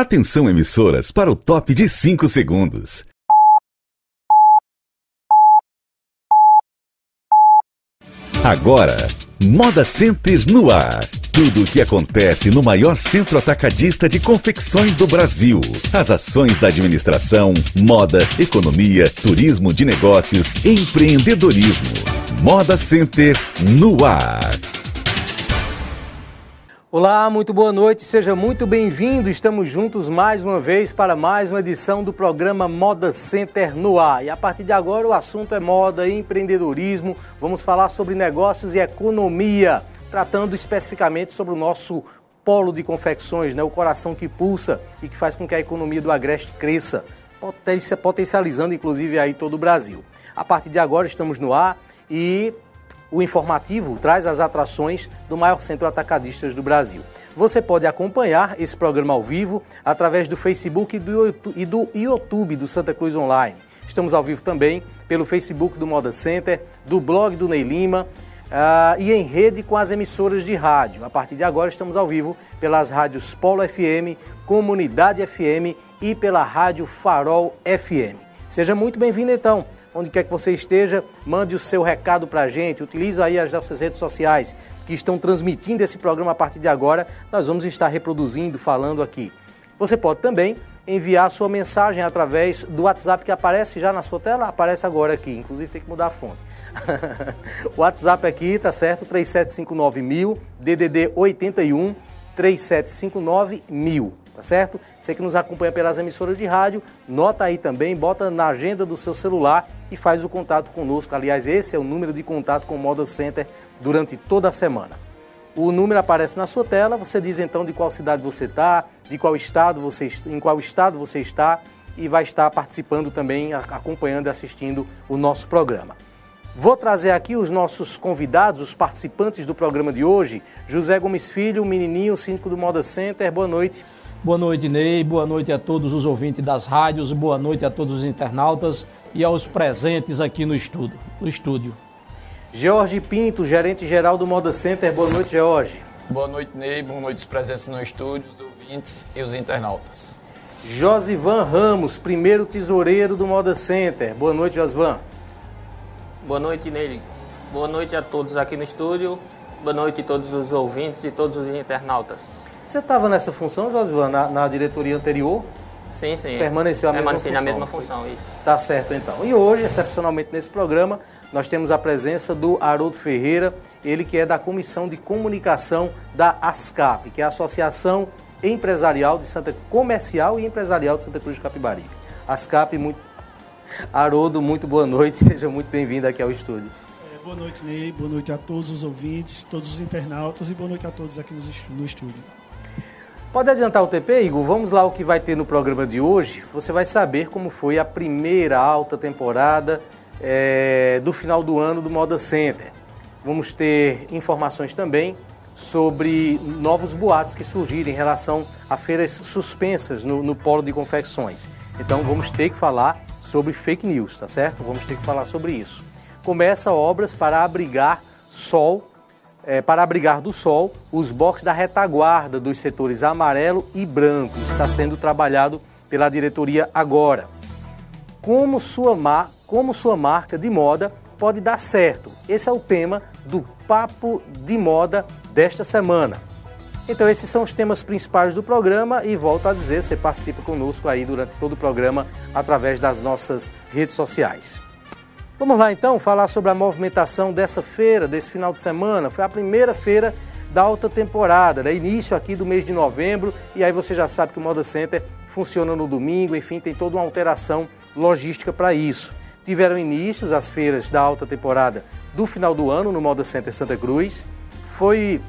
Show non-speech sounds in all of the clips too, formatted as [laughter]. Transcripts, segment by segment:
Atenção emissoras para o top de 5 segundos. Agora, Moda Center no ar. Tudo o que acontece no maior centro atacadista de confecções do Brasil. As ações da administração, moda, economia, turismo de negócios, empreendedorismo. Moda Center no ar. Olá, muito boa noite, seja muito bem-vindo. Estamos juntos mais uma vez para mais uma edição do programa Moda Center no ar. E a partir de agora o assunto é moda e empreendedorismo. Vamos falar sobre negócios e economia, tratando especificamente sobre o nosso polo de confecções, né? o coração que pulsa e que faz com que a economia do Agreste cresça, potencializando inclusive aí todo o Brasil. A partir de agora estamos no ar e o informativo traz as atrações do maior centro atacadistas do Brasil. Você pode acompanhar esse programa ao vivo através do Facebook e do YouTube do Santa Cruz Online. Estamos ao vivo também pelo Facebook do Moda Center, do blog do Ney Lima uh, e em rede com as emissoras de rádio. A partir de agora estamos ao vivo pelas rádios Polo FM, Comunidade FM e pela Rádio Farol FM. Seja muito bem-vindo então onde quer que você esteja, mande o seu recado para a gente, utilize aí as nossas redes sociais que estão transmitindo esse programa a partir de agora, nós vamos estar reproduzindo, falando aqui. Você pode também enviar sua mensagem através do WhatsApp que aparece já na sua tela, aparece agora aqui, inclusive tem que mudar a fonte. [laughs] o WhatsApp aqui, tá certo? 3759000, DDD 81 3759 tá certo? Você que nos acompanha pelas emissoras de rádio, nota aí também, bota na agenda do seu celular e faz o contato conosco. Aliás, esse é o número de contato com o Moda Center durante toda a semana. O número aparece na sua tela, você diz então de qual cidade você está, de qual estado você em qual estado você está e vai estar participando também, acompanhando e assistindo o nosso programa. Vou trazer aqui os nossos convidados, os participantes do programa de hoje. José Gomes Filho, menininho, síndico do Moda Center. Boa noite. Boa noite, Ney. Boa noite a todos os ouvintes das rádios. Boa noite a todos os internautas e aos presentes aqui no estúdio. No estúdio. Jorge Pinto, gerente geral do Moda Center. Boa noite, Jorge. Boa noite, Ney. Boa noite os presentes no estúdio, os ouvintes e os internautas. Josivan Ramos, primeiro tesoureiro do Moda Center. Boa noite, Josivan. Boa noite, Ney. Boa noite a todos aqui no estúdio. Boa noite a todos os ouvintes e todos os internautas. Você estava nessa função, Josivan, na, na, diretoria anterior? Sim, sim. Permaneceu a mesma função? na mesma função, isso. Tá certo, então. E hoje, excepcionalmente nesse programa, nós temos a presença do Haroldo Ferreira, ele que é da Comissão de Comunicação da ASCAP, que é a Associação Empresarial de Santa Comercial e Empresarial de Santa Cruz de Capibaribe. ASCAP, muito... Haroldo, muito boa noite, [laughs] seja muito bem-vindo aqui ao estúdio. É, boa noite, Ney, boa noite a todos os ouvintes, todos os internautas e boa noite a todos aqui no estúdio. Pode adiantar o TP, Igor? Vamos lá o que vai ter no programa de hoje. Você vai saber como foi a primeira alta temporada é, do final do ano do Moda Center. Vamos ter informações também sobre novos boatos que surgiram em relação a feiras suspensas no, no polo de confecções. Então vamos ter que falar sobre fake news, tá certo? Vamos ter que falar sobre isso. Começa obras para abrigar sol é, para abrigar do sol os boxes da retaguarda dos setores amarelo e branco. Está sendo trabalhado pela diretoria agora. Como sua, mar, como sua marca de moda pode dar certo? Esse é o tema do Papo de Moda desta semana. Então esses são os temas principais do programa e volto a dizer, você participa conosco aí durante todo o programa através das nossas redes sociais. Vamos lá então falar sobre a movimentação dessa feira, desse final de semana. Foi a primeira feira da alta temporada, né? início aqui do mês de novembro, e aí você já sabe que o Moda Center funciona no domingo, enfim, tem toda uma alteração logística para isso. Tiveram inícios as feiras da alta temporada do final do ano no Moda Center Santa Cruz. Foi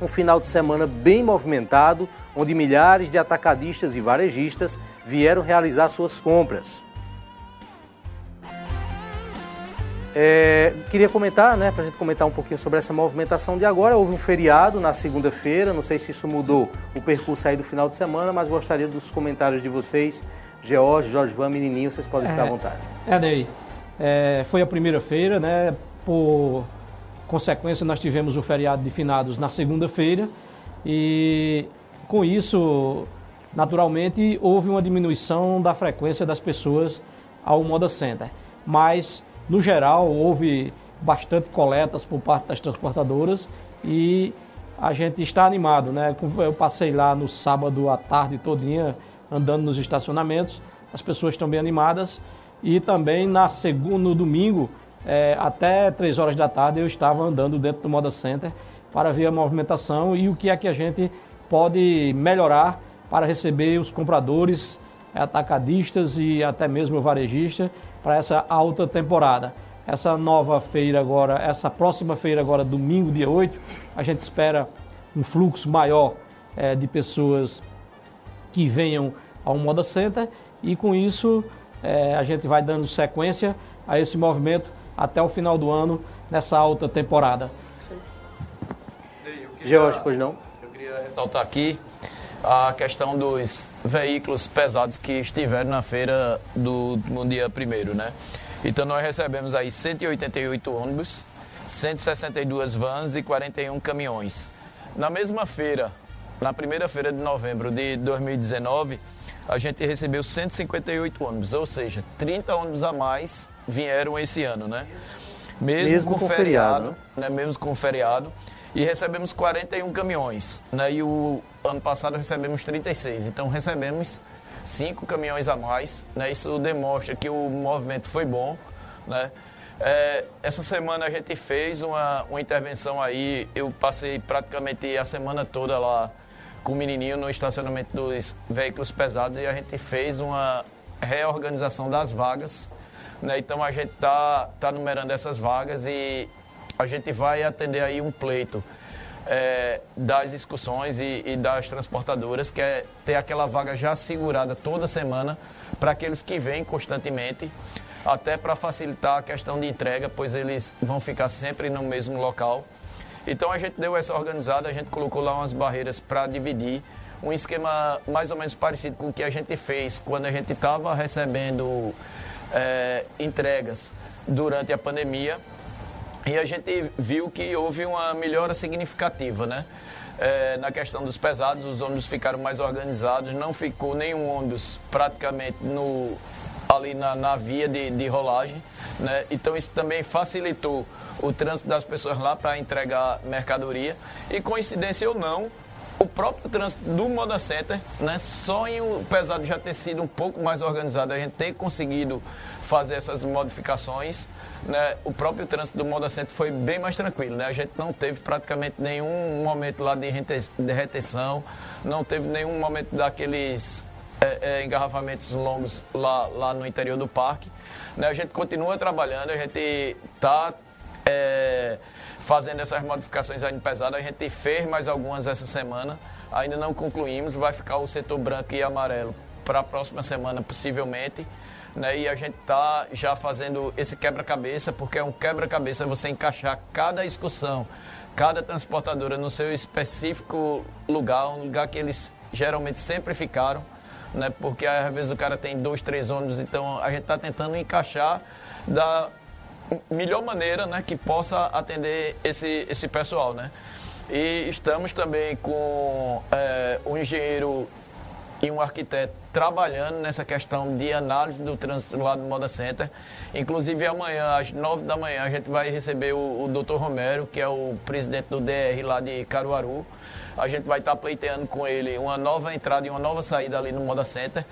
um final de semana bem movimentado, onde milhares de atacadistas e varejistas vieram realizar suas compras. É, queria comentar, né, para a gente comentar um pouquinho sobre essa movimentação de agora. Houve um feriado na segunda-feira, não sei se isso mudou o percurso aí do final de semana, mas gostaria dos comentários de vocês. George, Jorge Van, menininho, vocês podem ficar à é, vontade. É, Ney, é, foi a primeira feira, né, por consequência nós tivemos o feriado de finados na segunda-feira e com isso naturalmente houve uma diminuição da frequência das pessoas ao Moda Center. Mas, no geral, houve bastante coletas por parte das transportadoras e a gente está animado, né? Eu passei lá no sábado à tarde todinha andando nos estacionamentos, as pessoas estão bem animadas e também na segunda, no domingo, é, até 3 horas da tarde eu estava andando dentro do Moda Center para ver a movimentação e o que é que a gente pode melhorar para receber os compradores, atacadistas e até mesmo varejistas para essa alta temporada. Essa nova feira agora, essa próxima feira agora, domingo, dia 8, a gente espera um fluxo maior é, de pessoas que venham ao Moda Center e com isso é, a gente vai dando sequência a esse movimento até o final do ano nessa alta temporada. George, pois não? Eu queria ressaltar aqui a questão dos veículos pesados que estiveram na feira do, no dia primeiro, né? Então nós recebemos aí 188 ônibus, 162 vans e 41 caminhões. Na mesma feira, na primeira feira de novembro de 2019, a gente recebeu 158 ônibus, ou seja, 30 ônibus a mais vieram esse ano, né? Mesmo, Mesmo com, com feriado, feriado, né? Mesmo com feriado. E recebemos 41 caminhões, né? E o ano passado recebemos 36. Então recebemos cinco caminhões a mais, né? Isso demonstra que o movimento foi bom, né? É, essa semana a gente fez uma, uma intervenção aí, eu passei praticamente a semana toda lá com o menininho no estacionamento dos veículos pesados e a gente fez uma reorganização das vagas. Né? Então a gente está tá numerando essas vagas e a gente vai atender aí um pleito é, das discussões e, e, das transportadoras, que é ter aquela vaga já segurada toda semana para aqueles que vêm constantemente, até para facilitar a questão de entrega, pois eles vão ficar sempre no mesmo local. Então a gente deu essa organizada, a gente colocou lá umas barreiras para dividir, um esquema mais ou menos parecido com o que a gente fez quando a gente estava recebendo é, entregas durante a pandemia. E a gente viu que houve uma melhora significativa, né? É, na questão dos pesados, os ônibus ficaram mais organizados, não ficou nenhum ônibus praticamente no, ali na, na via de, de rolagem. Né? Então isso também facilitou o trânsito das pessoas lá para entregar mercadoria. E coincidência ou não, o próprio trânsito do Moda Center, né, só em o pesado já ter sido um pouco mais organizado, a gente ter conseguido fazer essas modificações, né, o próprio trânsito do Moda Center foi bem mais tranquilo. Né? A gente não teve praticamente nenhum momento lá de retenção, não teve nenhum momento daqueles é, é, engarrafamentos longos lá, lá no interior do parque. Né? A gente continua trabalhando, a gente está é, fazendo essas modificações ainda pesadas. A gente fez mais algumas essa semana, ainda não concluímos. Vai ficar o setor branco e amarelo para a próxima semana, possivelmente. Né? E a gente está já fazendo esse quebra-cabeça, porque é um quebra-cabeça você encaixar cada excursão, cada transportadora no seu específico lugar, um lugar que eles geralmente sempre ficaram né? Porque às vezes o cara tem dois, três ônibus, então a gente está tentando encaixar da melhor maneira, né, que possa atender esse, esse pessoal, né? E estamos também com é, um engenheiro e um arquiteto trabalhando nessa questão de análise do trânsito lá do Moda Center. Inclusive amanhã, às nove da manhã, a gente vai receber o, o Dr. Romero, que é o presidente do DR lá de Caruaru a gente vai estar pleiteando com ele uma nova entrada e uma nova saída ali no Moda Center.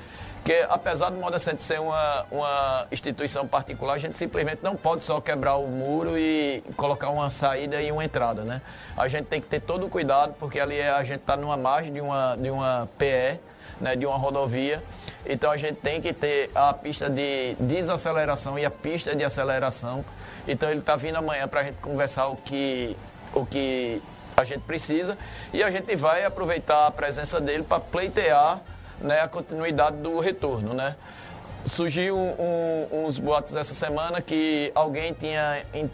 Que apesar do Moda Center ser uma, uma instituição particular, a gente simplesmente não pode só quebrar o muro e colocar uma saída e uma entrada, né? A gente tem que ter todo o cuidado, porque ali é, a gente está numa margem de uma, de uma PE, né, de uma rodovia. Então a gente tem que ter a pista de desaceleração e a pista de aceleração. Então ele está vindo amanhã para a gente conversar o que, o que a gente precisa e a gente vai aproveitar a presença dele para pleitear né, a continuidade do retorno. Né? Surgiu um, uns boatos essa semana que alguém tinha in,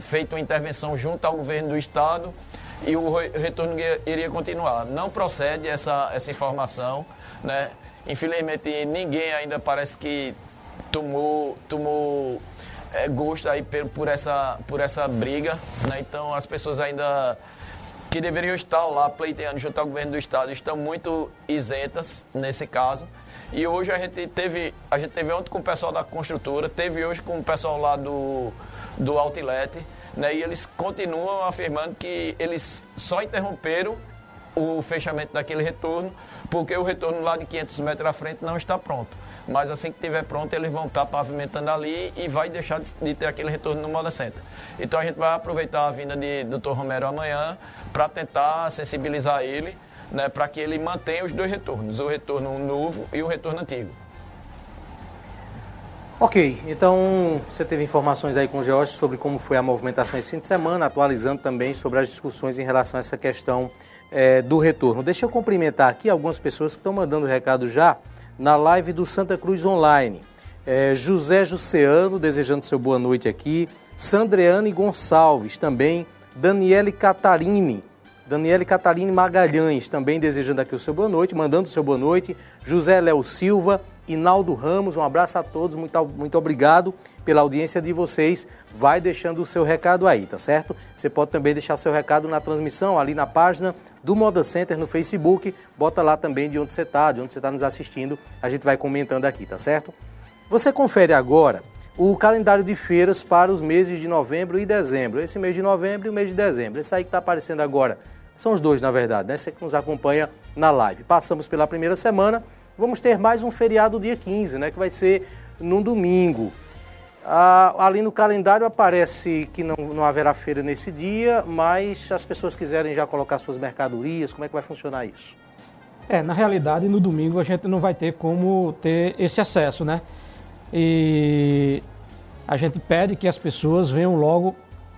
feito uma intervenção junto ao governo do estado e o retorno iria continuar. Não procede essa, essa informação. Né? Infelizmente, ninguém ainda parece que tomou, tomou é, gosto aí por, por, essa, por essa briga. Né? Então, as pessoas ainda que deveriam estar lá pleiteando junto ao governo do estado estão muito isentas nesse caso. E hoje a gente teve, a gente teve ontem com o pessoal da construtora, teve hoje com o pessoal lá do, do Outlet, né? E eles continuam afirmando que eles só interromperam o fechamento daquele retorno, porque o retorno lá de 500 metros à frente não está pronto. Mas assim que estiver pronto, eles vão estar pavimentando ali e vai deixar de, ter aquele retorno no Moda Center. Então a gente vai aproveitar a vinda de Dr. Romero amanhã para tentar sensibilizar ele, né, para que ele mantenha os dois retornos, o retorno novo e o retorno antigo. Ok, então você teve informações aí com o George sobre como foi a movimentação esse fim de semana, atualizando também sobre as discussões em relação a essa questão é, do retorno. Deixa eu cumprimentar aqui algumas pessoas que estão mandando recado já na live do Santa Cruz Online. É, José Juseano, desejando seu boa noite aqui. Sandreane Gonçalves, também. Daniele Catarini. Daniele Catarini Magalhães, também desejando aqui o seu boa noite, mandando o seu boa noite. José Léo Silva, Inaldo Ramos, um abraço a todos, muito, muito obrigado pela audiência de vocês. Vai deixando o seu recado aí, tá certo? Você pode também deixar seu recado na transmissão, ali na página do Moda Center no Facebook. Bota lá também de onde você está, de onde você está nos assistindo. A gente vai comentando aqui, tá certo? Você confere agora o calendário de feiras para os meses de novembro e dezembro. Esse mês de novembro e o mês de dezembro. Esse aí que está aparecendo agora. São os dois, na verdade, né? Você que nos acompanha na live. Passamos pela primeira semana vamos ter mais um feriado dia 15, né, que vai ser num domingo. Ah, ali no calendário aparece que não, não haverá feira nesse dia, mas se as pessoas quiserem já colocar suas mercadorias, como é que vai funcionar isso? É, na realidade, no domingo a gente não vai ter como ter esse acesso, né? E a gente pede que as pessoas venham logo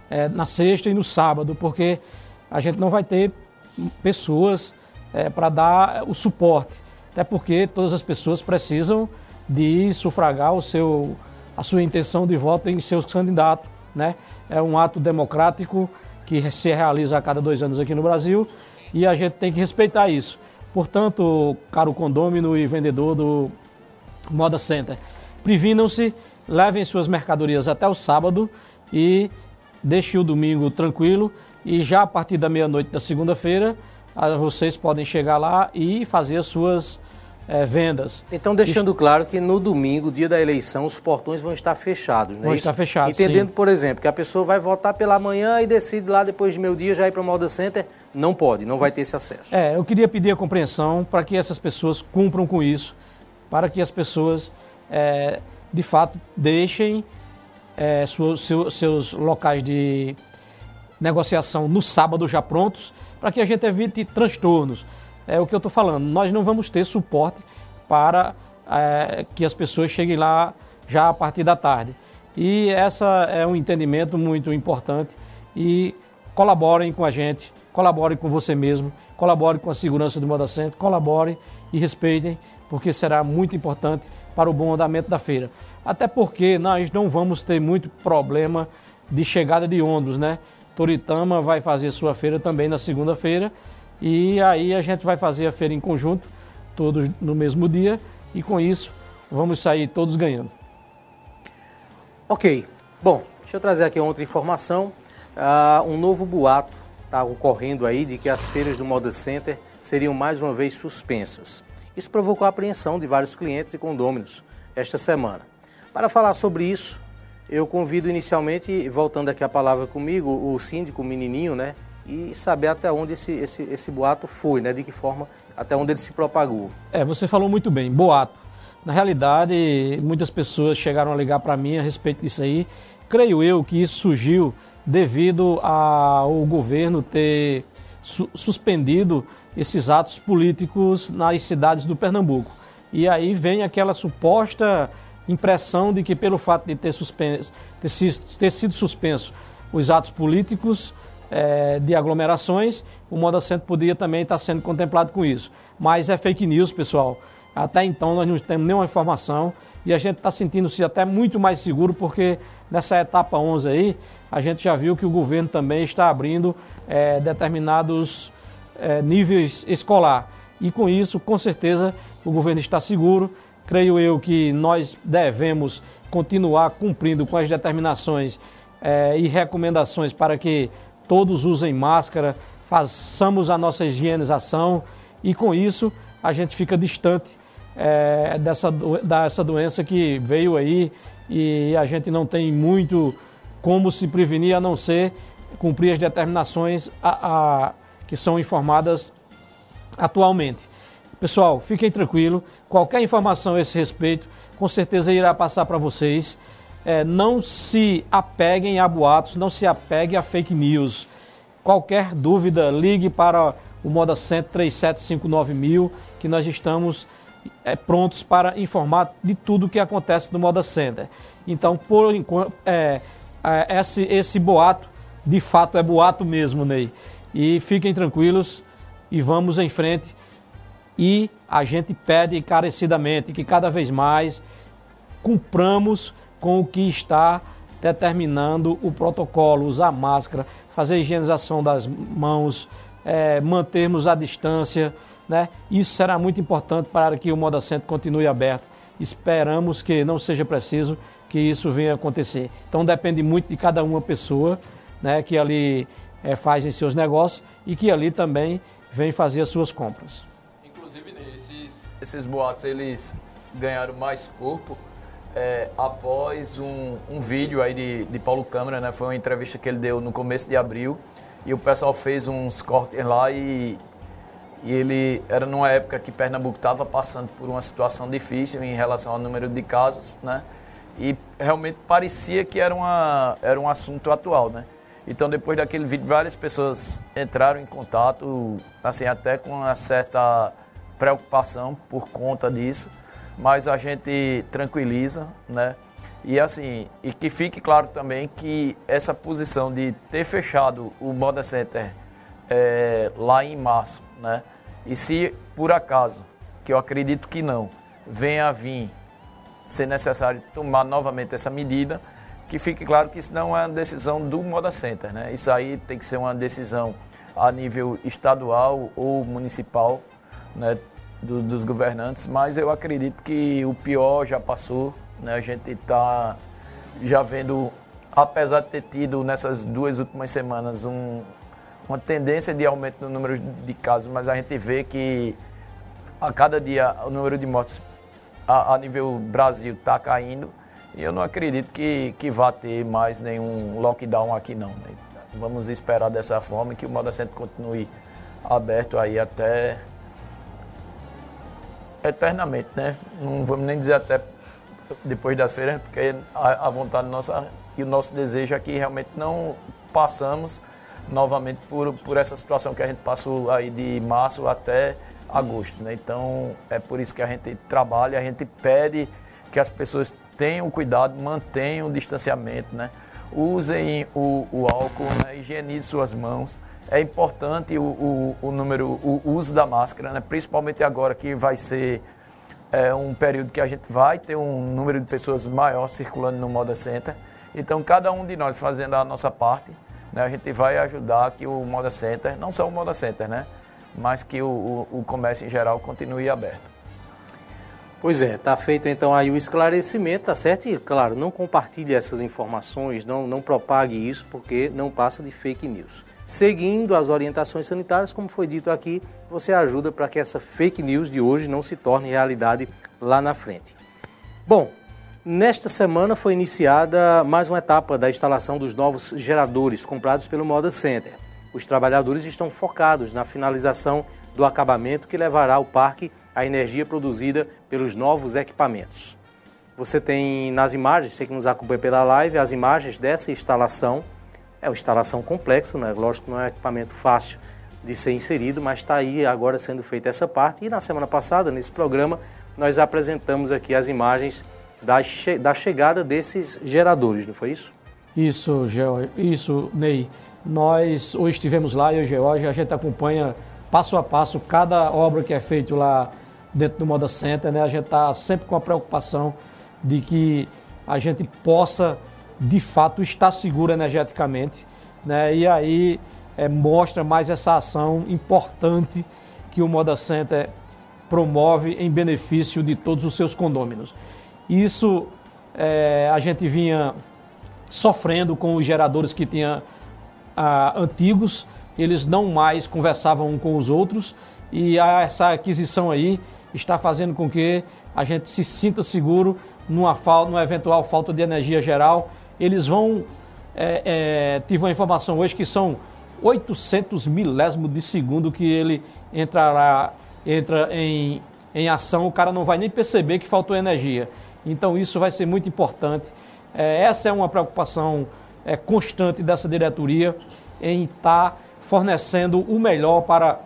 é, na sexta e no sábado, porque a gente não vai ter pessoas é, para dar o suporte até porque todas as pessoas precisam de sufragar o seu, a sua intenção de voto em seus candidatos. Né? É um ato democrático que se realiza a cada dois anos aqui no Brasil e a gente tem que respeitar isso. Portanto, caro condômino e vendedor do Moda Center, previnam-se, levem suas mercadorias até o sábado e deixe o domingo tranquilo e já a partir da meia-noite da segunda-feira vocês podem chegar lá e fazer as suas é, vendas. Então, deixando Isso... claro que no domingo, dia da eleição, os portões vão estar fechados, né? Vão estar fechados, Entendendo, sim. por exemplo, que a pessoa vai votar pela manhã e decide lá depois de meio dia já ir para o Moda Center, não pode, não vai ter esse acesso. É, eu queria pedir a compreensão para que essas pessoas cumpram com isso, para que as pessoas, é, de fato, deixem é, seus, locais de negociação no sábado já prontos, para que a gente evite transtornos é o que eu estou falando. Nós não vamos ter suporte para é, que as pessoas cheguem lá já a partir da tarde. E essa é um entendimento muito importante e colaborem com a gente, colaborem com você mesmo, colaborem com a segurança do Moda Center, colaborem e respeitem, porque será muito importante para o bom andamento da feira. Até porque nós não vamos ter muito problema de chegada de ônibus, né? Toritama vai fazer sua feira também na segunda-feira e aí a gente vai fazer a feira em conjunto, todos no mesmo dia, e com isso vamos sair todos ganhando. Ok. Bom, deixa eu trazer aqui outra informação. Uh, um novo boato está ocorrendo aí de que as feiras do Moda Center seriam mais uma vez suspensas. Isso provocou a apreensão de vários clientes e condôminos esta semana. Para falar sobre isso, eu convido inicialmente, voltando aqui a palavra comigo, o síndico menininho, né, e saber até onde esse, esse, esse boato foi, né? de que forma, até onde ele se propagou. É, você falou muito bem, boato. Na realidade, muitas pessoas chegaram a ligar para mim a respeito disso aí. Creio eu que isso surgiu devido ao governo ter su suspendido esses atos políticos nas cidades do Pernambuco. E aí vem aquela suposta impressão de que pelo fato de ter, suspenso, ter, ter sido suspenso os atos políticos, é, de aglomerações, o Moda Centro podia também estar sendo contemplado com isso. Mas é fake news, pessoal. Até então nós não temos nenhuma informação e a gente está sentindo-se até muito mais seguro porque nessa etapa 11 aí a gente já viu que o governo também está abrindo é, determinados é, níveis escolar. E com isso, com certeza, o governo está seguro. Creio eu que nós devemos continuar cumprindo com as determinações é, e recomendações para que todos usem máscara, façamos a nossa higienização e com isso a gente fica distante é, dessa, dessa doença que veio aí e a gente não tem muito como se prevenir a não ser cumprir as determinações a, a, que são informadas atualmente. Pessoal, fiquem tranquilos, qualquer informação a esse respeito, com certeza irá passar para vocês. É, não se apeguem a boatos, não se apeguem a fake news. Qualquer dúvida, ligue para o Moda Center 3759 mil, que nós estamos é, prontos para informar de tudo o que acontece no Moda Center. Então, por enquanto, é, é, esse, esse boato, de fato, é boato mesmo, Ney. E fiquem tranquilos e vamos em frente. E a gente pede encarecidamente que cada vez mais cumpramos com o que está determinando o protocolo, usar máscara, fazer higienização das mãos, é, mantermos a distância, né? Isso será muito importante para que o Moda Centro continue aberto. Esperamos que não seja preciso que isso venha acontecer. Então depende muito de cada uma pessoa, né, que ali é, faz seus negócios e que ali também vem fazer as suas compras. Inclusive esses, esses boatos eles ganharam mais corpo é, após um, um vídeo aí de, de Paulo Câmara, né? Foi uma entrevista que ele deu no começo de abril e o pessoal fez uns cortes lá e, e ele era numa época que Pernambuco estava passando por uma situação difícil em relação ao número de casos, né? E realmente parecia que era, uma, era um assunto atual, né? Então depois daquele vídeo várias pessoas entraram em contato, assim até com uma certa preocupação por conta disso mas a gente tranquiliza, né? E assim, e que fique claro também que essa posição de ter fechado o Moda Center é, lá em março, né? E se por acaso, que eu acredito que não, venha a vir ser necessário tomar novamente essa medida, que fique claro que isso não é uma decisão do Moda Center, né? Isso aí tem que ser uma decisão a nível estadual ou municipal, né? do, dos governantes, mas eu acredito que o pior já passou. Né? A gente está já vendo, apesar de ter tido nessas duas últimas semanas um, uma tendência de aumento no número de casos, mas a gente vê que a cada dia o número de mortes a, a nível Brasil está caindo e eu não acredito que, que vá ter mais nenhum lockdown aqui não. Né? Vamos esperar dessa forma que o Moda Centro continue aberto aí até eternamente, né? Não vamos nem dizer até depois das feiras, porque a, a vontade nossa e o nosso desejo é que realmente não passamos novamente por, por essa situação que a gente passou aí de março até agosto, né? Então é por isso que a gente trabalha, a gente pede que as pessoas tenham cuidado, mantenham o distanciamento, né? Usem o, o álcool, né? higienizem suas mãos é importante o, o, o número, o uso da máscara, né? principalmente agora que vai ser é, um período que a gente vai ter um número de pessoas maior circulando no Moda Center. Então, cada um de nós fazendo a nossa parte, né, a gente vai ajudar que o Moda Center, não só o Moda Center, né, mas que o, o, o comércio em geral continue aberto. Pois é, tá feito então aí o esclarecimento, tá certo? E claro, não compartilhe essas informações, não, não propague isso, porque não passa de fake news. Seguindo as orientações sanitárias, como foi dito aqui, você ajuda para que essa fake news de hoje não se torne realidade lá na frente. Bom, nesta semana foi iniciada mais uma etapa da instalação dos novos geradores comprados pelo Moda Center. Os trabalhadores estão focados na finalização do acabamento que levará o parque a energia produzida pelos novos equipamentos. Você tem nas imagens, você que nos acompanha pela live, as imagens dessa instalação. É uma instalação complexa, né? lógico não é um equipamento fácil de ser inserido, mas está aí agora sendo feita essa parte. E na semana passada, nesse programa, nós apresentamos aqui as imagens da, che da chegada desses geradores, não foi isso? Isso, Geo, isso, Ney. Nós hoje estivemos lá, eu e o George, a gente acompanha passo a passo cada obra que é feita lá dentro do Moda Center, né? A gente está sempre com a preocupação de que a gente possa, de fato, estar seguro energeticamente, né? E aí é, mostra mais essa ação importante que o Moda Center promove em benefício de todos os seus condôminos. Isso é, a gente vinha sofrendo com os geradores que tinha ah, antigos, eles não mais conversavam um com os outros e essa aquisição aí está fazendo com que a gente se sinta seguro numa, falta, numa eventual falta de energia geral. Eles vão. É, é, tive uma informação hoje que são 800 milésimos de segundo que ele entrará, entra em, em ação, o cara não vai nem perceber que faltou energia. Então isso vai ser muito importante. É, essa é uma preocupação é, constante dessa diretoria em estar tá fornecendo o melhor para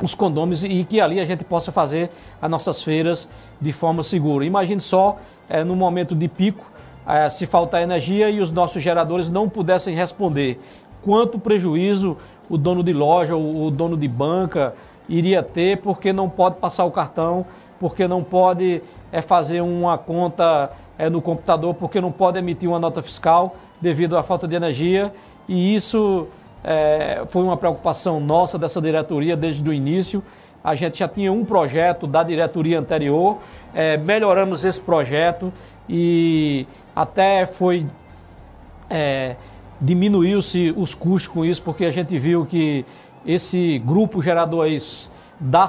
os condôminos e que ali a gente possa fazer as nossas feiras de forma segura. Imagine só, é, no momento de pico, é, se faltar energia e os nossos geradores não pudessem responder. Quanto prejuízo o dono de loja, o, o dono de banca iria ter porque não pode passar o cartão, porque não pode é, fazer uma conta é, no computador, porque não pode emitir uma nota fiscal devido à falta de energia. E isso é, foi uma preocupação nossa dessa diretoria desde o início. A gente já tinha um projeto da diretoria anterior, é, melhoramos esse projeto e até foi. É, diminuiu-se os custos com isso, porque a gente viu que esse grupo gerador aí dá,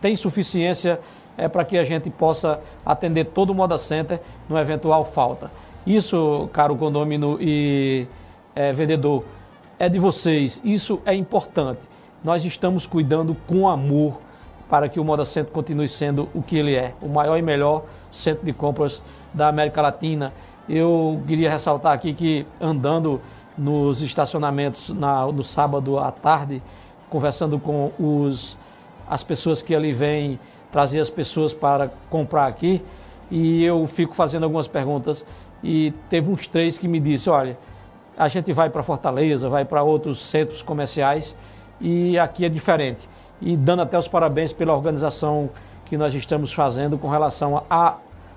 tem suficiência é, para que a gente possa atender todo o Moda Center no eventual falta. Isso, caro condomínio e é, vendedor, é de vocês. Isso é importante. Nós estamos cuidando com amor para que o Moda Center continue sendo o que ele é, o maior e melhor centro de compras da América Latina. Eu queria ressaltar aqui que andando nos estacionamentos na, no sábado à tarde, conversando com os, as pessoas que ali vêm trazer as pessoas para comprar aqui, e eu fico fazendo algumas perguntas e teve uns três que me disse, olha, a gente vai para Fortaleza, vai para outros centros comerciais e aqui é diferente. E dando até os parabéns pela organização que nós estamos fazendo com relação à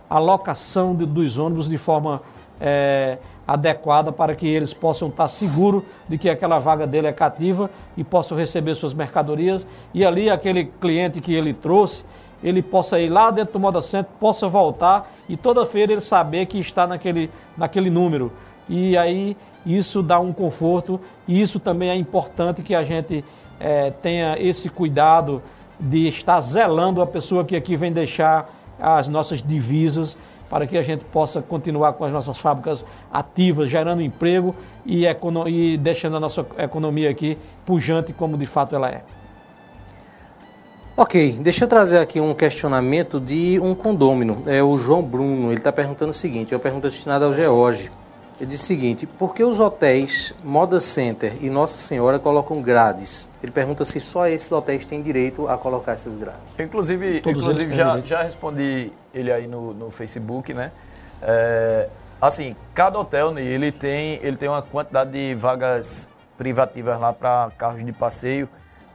alocação dos ônibus de forma é, adequada para que eles possam estar seguros de que aquela vaga dele é cativa e possam receber suas mercadorias. E ali aquele cliente que ele trouxe, ele possa ir lá dentro do Moda Center, possa voltar e toda feira ele saber que está naquele, naquele número. E aí isso dá um conforto e isso também é importante que a gente é, tenha esse cuidado de estar zelando a pessoa que aqui vem deixar as nossas divisas para que a gente possa continuar com as nossas fábricas ativas, gerando emprego e, e deixando a nossa economia aqui pujante como de fato ela é. Ok, deixa eu trazer aqui um questionamento de um condômino. É o João Bruno. Ele está perguntando o seguinte: é uma pergunta destinada ao George. Ele diz o seguinte: por que os hotéis Moda Center e Nossa Senhora colocam grades? Ele pergunta se só esses hotéis têm direito a colocar essas grades. Inclusive, inclusive já, já respondi ele aí no, no Facebook, né? É, assim, cada hotel né, ele tem, ele tem uma quantidade de vagas privativas lá para carros de passeio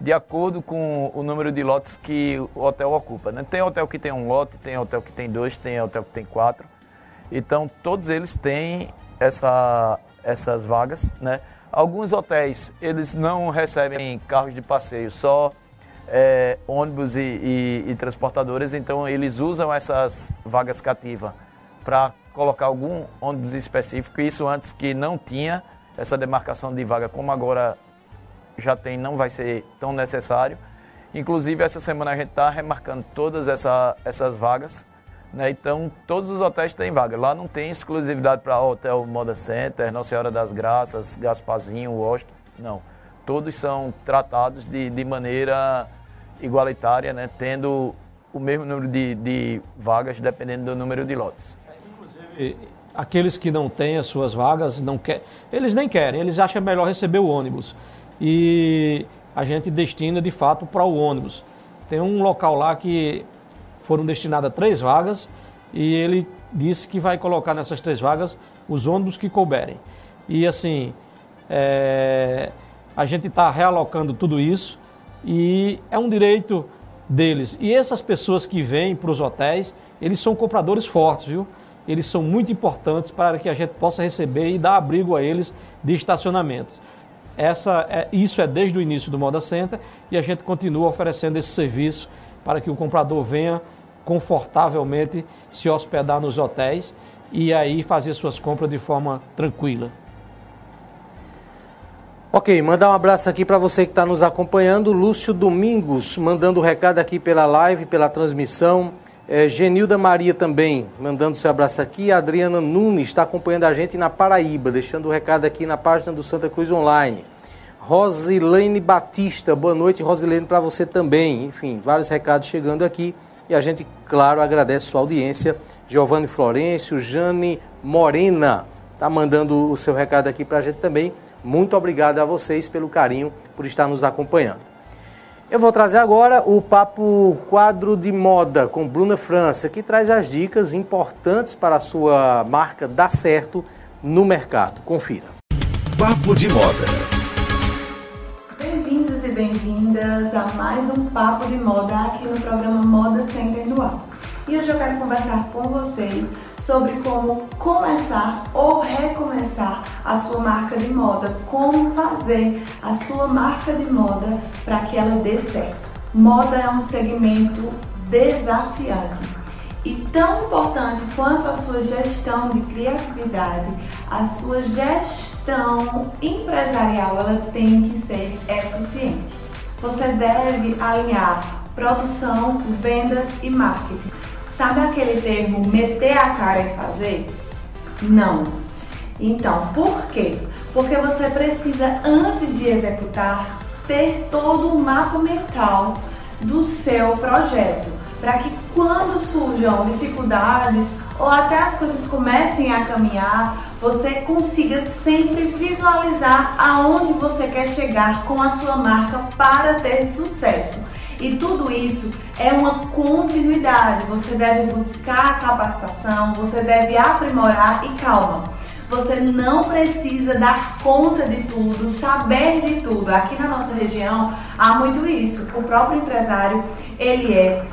de acordo com o número de lotes que o hotel ocupa. Né? Tem hotel que tem um lote, tem hotel que tem dois, tem hotel que tem quatro. Então, todos eles têm essa, essas vagas. Né? Alguns hotéis, eles não recebem carros de passeio, só é, ônibus e, e, e transportadores, então eles usam essas vagas cativas para colocar algum ônibus específico. Isso antes que não tinha essa demarcação de vaga, como agora já tem, não vai ser tão necessário. Inclusive, essa semana a gente está remarcando todas essa, essas vagas. Né? Então, todos os hotéis têm vaga. Lá não tem exclusividade para Hotel Moda Center, Nossa Senhora das Graças, Gaspazinho, Washington. Não. Todos são tratados de, de maneira igualitária, né? tendo o mesmo número de, de vagas, dependendo do número de lotes. Inclusive, aqueles que não têm as suas vagas, não quer, eles nem querem, eles acham melhor receber o ônibus e a gente destina de fato para o ônibus. Tem um local lá que foram destinadas três vagas e ele disse que vai colocar nessas três vagas os ônibus que couberem. E assim, é, a gente está realocando tudo isso e é um direito deles. E essas pessoas que vêm para os hotéis, eles são compradores fortes, viu? Eles são muito importantes para que a gente possa receber e dar abrigo a eles de estacionamentos. Essa é, isso é desde o início do Moda Center e a gente continua oferecendo esse serviço para que o comprador venha confortavelmente se hospedar nos hotéis e aí fazer suas compras de forma tranquila. Ok, mandar um abraço aqui para você que está nos acompanhando. Lúcio Domingos mandando o recado aqui pela live, pela transmissão. É, Genilda Maria também mandando seu abraço aqui. Adriana Nunes está acompanhando a gente na Paraíba, deixando o recado aqui na página do Santa Cruz Online. Rosilene Batista, boa noite, Rosilene, para você também. Enfim, vários recados chegando aqui e a gente, claro, agradece sua audiência. Giovanni Florencio, Jane Morena, está mandando o seu recado aqui para a gente também. Muito obrigado a vocês pelo carinho, por estar nos acompanhando. Eu vou trazer agora o papo quadro de moda com Bruna França, que traz as dicas importantes para a sua marca dar certo no mercado. Confira. Papo de moda. Bem-vindas a mais um Papo de Moda aqui no programa Moda Center no Ar. E hoje eu quero conversar com vocês sobre como começar ou recomeçar a sua marca de moda, como fazer a sua marca de moda para que ela dê certo. Moda é um segmento desafiante e tão importante quanto a sua gestão de criatividade, a sua gestão empresarial, ela tem que ser eficiente. Você deve alinhar produção, vendas e marketing Sabe aquele termo meter a cara e fazer? Não. Então, por quê? Porque você precisa, antes de executar, ter todo o mapa mental do seu projeto, para que quando surjam dificuldades ou até as coisas comecem a caminhar, você consiga sempre visualizar aonde você quer chegar com a sua marca para ter sucesso. E tudo isso é uma continuidade. Você deve buscar capacitação, você deve aprimorar e calma. Você não precisa dar conta de tudo, saber de tudo. Aqui na nossa região há muito isso. O próprio empresário, ele é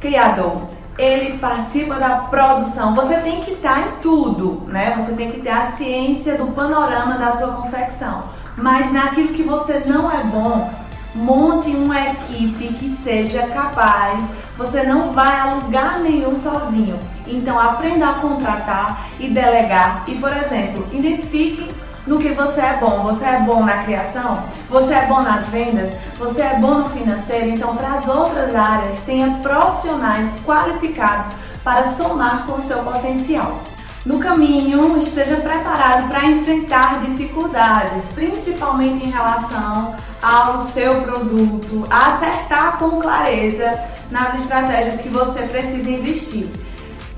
criador, ele participa da produção. Você tem que estar em tudo, né? Você tem que ter a ciência do panorama da sua confecção. Mas naquilo que você não é bom, monte uma equipe que seja capaz. Você não vai a lugar nenhum sozinho. Então aprenda a contratar e delegar. E, por exemplo, identifique no que você é bom. Você é bom na criação? Você é bom nas vendas? Você é bom no financeiro? Então, para as outras áreas, tenha profissionais qualificados para somar com o seu potencial. No caminho, esteja preparado para enfrentar dificuldades, principalmente em relação ao seu produto, acertar com clareza nas estratégias que você precisa investir.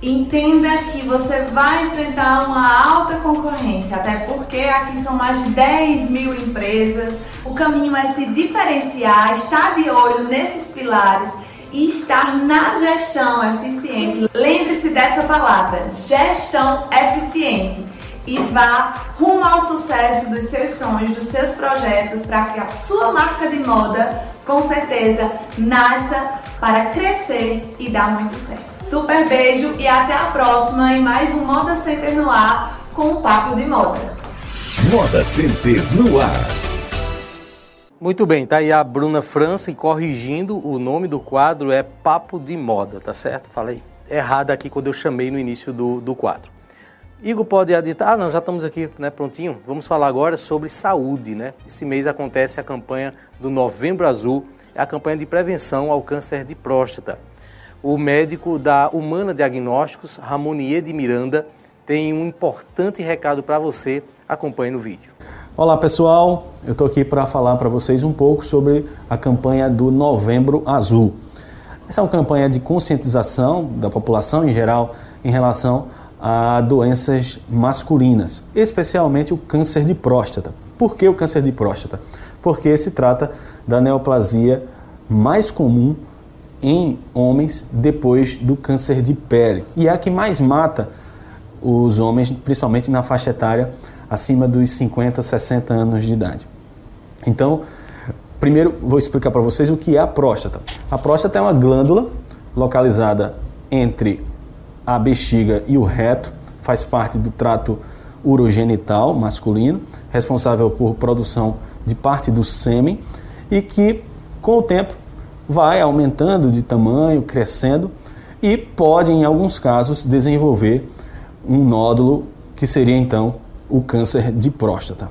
Entenda que você vai enfrentar uma alta concorrência, até porque aqui são mais de 10 mil empresas. O caminho é se diferenciar, estar de olho nesses pilares e estar na gestão eficiente. Lembre-se dessa palavra, gestão eficiente. E vá rumo ao sucesso dos seus sonhos, dos seus projetos, para que a sua marca de moda, com certeza, nasça para crescer e dar muito certo. Super beijo e até a próxima em mais um Moda Center no ar com o Papo de Moda. Moda Center no ar. Muito bem, tá aí a Bruna França e corrigindo o nome do quadro é Papo de Moda, tá certo? Falei errado aqui quando eu chamei no início do, do quadro. Igor pode aditar, ah não, já estamos aqui, né, prontinho. Vamos falar agora sobre saúde, né? Esse mês acontece a campanha do Novembro Azul, é a campanha de prevenção ao câncer de próstata. O médico da Humana Diagnósticos, Ramonier de Miranda, tem um importante recado para você. Acompanhe no vídeo. Olá pessoal, eu estou aqui para falar para vocês um pouco sobre a campanha do Novembro Azul. Essa é uma campanha de conscientização da população em geral em relação a doenças masculinas, especialmente o câncer de próstata. Por que o câncer de próstata? Porque se trata da neoplasia mais comum em homens depois do câncer de pele e é a que mais mata os homens, principalmente na faixa etária acima dos 50, 60 anos de idade. Então, primeiro vou explicar para vocês o que é a próstata. A próstata é uma glândula localizada entre a bexiga e o reto, faz parte do trato urogenital masculino, responsável por produção de parte do sêmen e que com o tempo vai aumentando de tamanho, crescendo e pode em alguns casos desenvolver um nódulo que seria então o câncer de próstata.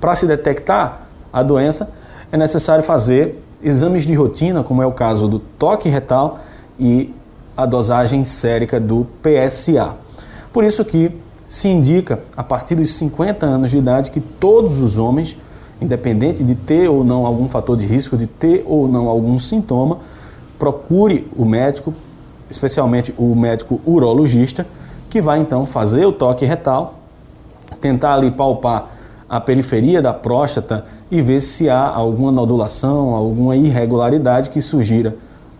Para se detectar a doença, é necessário fazer exames de rotina, como é o caso do toque retal e a dosagem sérica do PSA. Por isso que se indica, a partir dos 50 anos de idade, que todos os homens, independente de ter ou não algum fator de risco, de ter ou não algum sintoma, procure o médico, especialmente o médico urologista, que vai então fazer o toque retal, tentar ali palpar a periferia da próstata e ver se há alguma nodulação, alguma irregularidade que sugira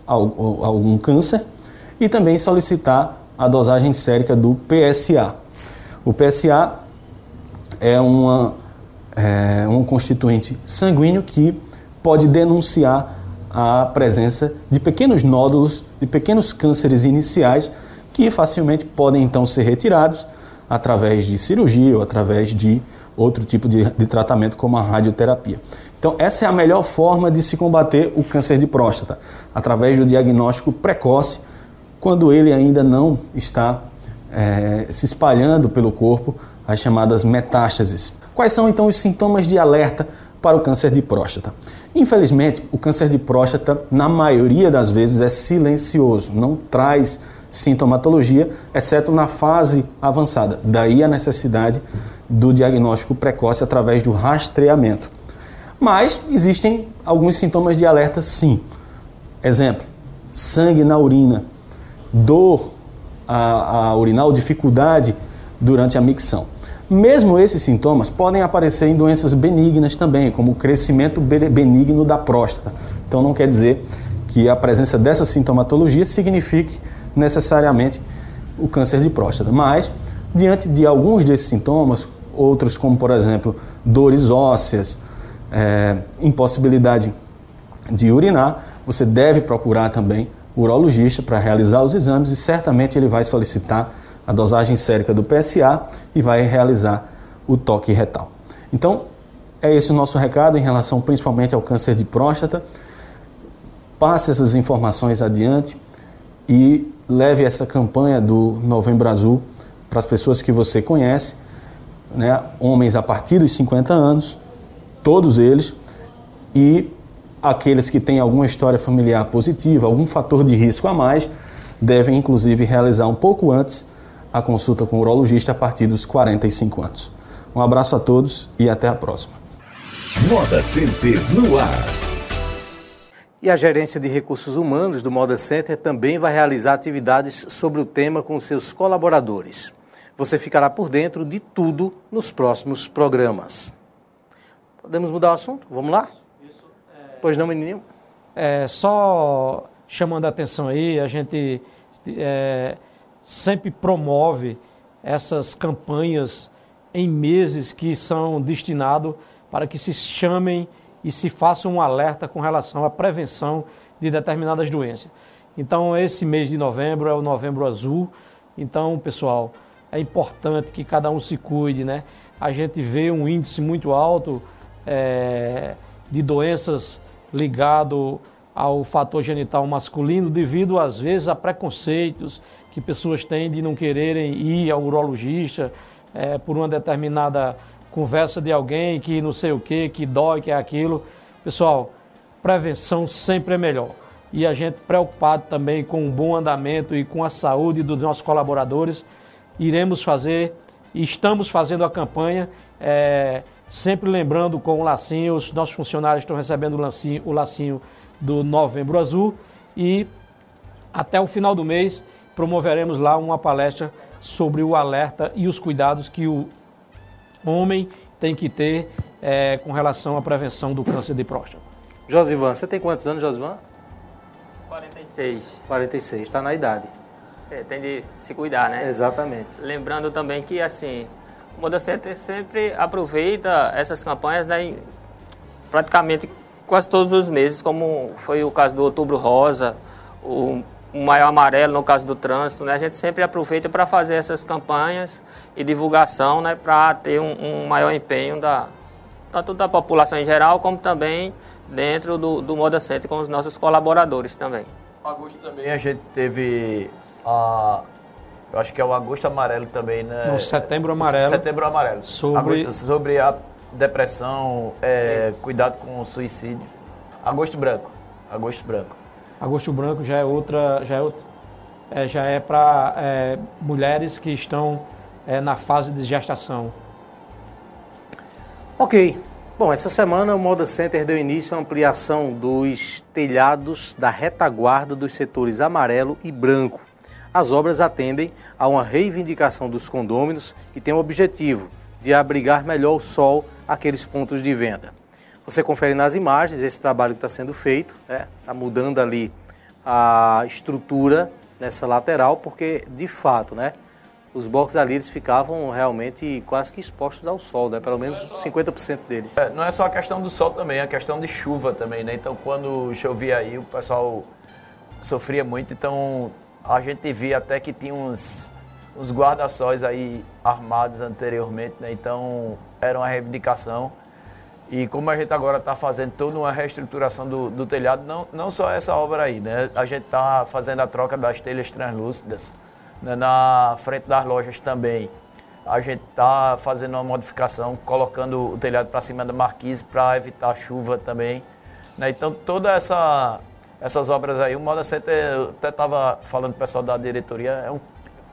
algum câncer e também solicitar a dosagem sérica do PSA. O PSA é, uma, é um constituinte sanguíneo que pode denunciar a presença de pequenos nódulos, de pequenos cânceres iniciais que facilmente podem então ser retirados através de cirurgia ou através de outro tipo de, de tratamento como a radioterapia. Então, essa é a melhor forma de se combater o câncer de próstata, através do diagnóstico precoce, quando ele ainda não está é, se espalhando pelo corpo, as chamadas metástases. Quais são então os sintomas de alerta para o câncer de próstata? Infelizmente, o câncer de próstata, na maioria das vezes, é silencioso, não traz sintomatologia, exceto na fase avançada. Daí a necessidade do diagnóstico precoce através do rastreamento. Mas existem alguns sintomas de alerta, sim. Exemplo: sangue na urina, dor a, a urinal, dificuldade durante a micção. Mesmo esses sintomas podem aparecer em doenças benignas também, como o crescimento benigno da próstata. Então não quer dizer que a presença dessa sintomatologia signifique necessariamente o câncer de próstata. Mas, diante de alguns desses sintomas, outros como, por exemplo, dores ósseas, é, impossibilidade de urinar, você deve procurar também o urologista para realizar os exames e certamente ele vai solicitar a dosagem sérica do PSA e vai realizar o toque retal. Então, é esse o nosso recado em relação principalmente ao câncer de próstata. Passe essas informações adiante e leve essa campanha do Novembro Azul para as pessoas que você conhece, né? homens a partir dos 50 anos, todos eles, e aqueles que têm alguma história familiar positiva, algum fator de risco a mais, devem inclusive realizar um pouco antes a consulta com o urologista a partir dos 45 anos. Um abraço a todos e até a próxima. Moda Center no ar. E a gerência de recursos humanos do Moda Center também vai realizar atividades sobre o tema com seus colaboradores. Você ficará por dentro de tudo nos próximos programas. Podemos mudar o assunto? Vamos lá? Isso, é... Pois não, menininho? É, só chamando a atenção aí, a gente é, sempre promove essas campanhas em meses que são destinados para que se chamem e se faça um alerta com relação à prevenção de determinadas doenças. Então, esse mês de novembro é o Novembro Azul. Então, pessoal, é importante que cada um se cuide, né? A gente vê um índice muito alto é, de doenças ligado ao fator genital masculino devido às vezes a preconceitos que pessoas têm de não quererem ir ao urologista é, por uma determinada conversa de alguém que não sei o que, que dói, que é aquilo. Pessoal, prevenção sempre é melhor. E a gente preocupado também com o bom andamento e com a saúde dos nossos colaboradores, iremos fazer estamos fazendo a campanha, é, sempre lembrando com o lacinho, os nossos funcionários estão recebendo o lacinho, o lacinho do Novembro Azul e até o final do mês promoveremos lá uma palestra sobre o alerta e os cuidados que o homem tem que ter é, com relação à prevenção do câncer de próstata. Josivan, você tem quantos anos, Josivan? 46. 46, está na idade. É, tem de se cuidar, né? Exatamente. Lembrando também que, assim, o Moda Center sempre aproveita essas campanhas né, praticamente quase todos os meses, como foi o caso do Outubro Rosa, o o maior amarelo no caso do trânsito, né? A gente sempre aproveita para fazer essas campanhas e divulgação, né? Para ter um, um, maior empenho da tanto da população em geral como também dentro do, do Moda Center com os nossos colaboradores também. Em agosto também a gente teve a eu acho que é o agosto amarelo também, né? No setembro amarelo. Setembro amarelo. Sobre, agosto, sobre a depressão, é, cuidado com o suicídio. Agosto branco. Agosto branco. Agosto branco já é outra, já é é, é para é, mulheres que estão é, na fase de gestação. Ok. Bom, essa semana o Moda Center deu início à ampliação dos telhados da retaguarda dos setores amarelo e branco. As obras atendem a uma reivindicação dos condôminos e têm o objetivo de abrigar melhor o sol aqueles pontos de venda. Você confere nas imagens esse trabalho que está sendo feito, está né? Tá mudando ali a estrutura nessa lateral, porque de fato, né, os boxes ali eles ficavam realmente quase que expostos ao sol, né, pelo menos 50% deles. É, não é só a questão do sol também, é a questão de chuva também, né? Então quando chovia aí o pessoal sofria muito, então a gente via até que tinha uns, uns guarda-sóis aí armados anteriormente, né? Então era uma reivindicação. E como a gente agora está fazendo toda uma reestruturação do, do, telhado, não, não só essa obra aí, né? A gente está fazendo a troca das telhas translúcidas né? na frente das lojas também. A gente está fazendo uma modificação, colocando o telhado para cima da marquise para evitar chuva também. Né? Então toda essa essas obras aí, o Moda Center, eu até estava falando com o pessoal da diretoria, é um,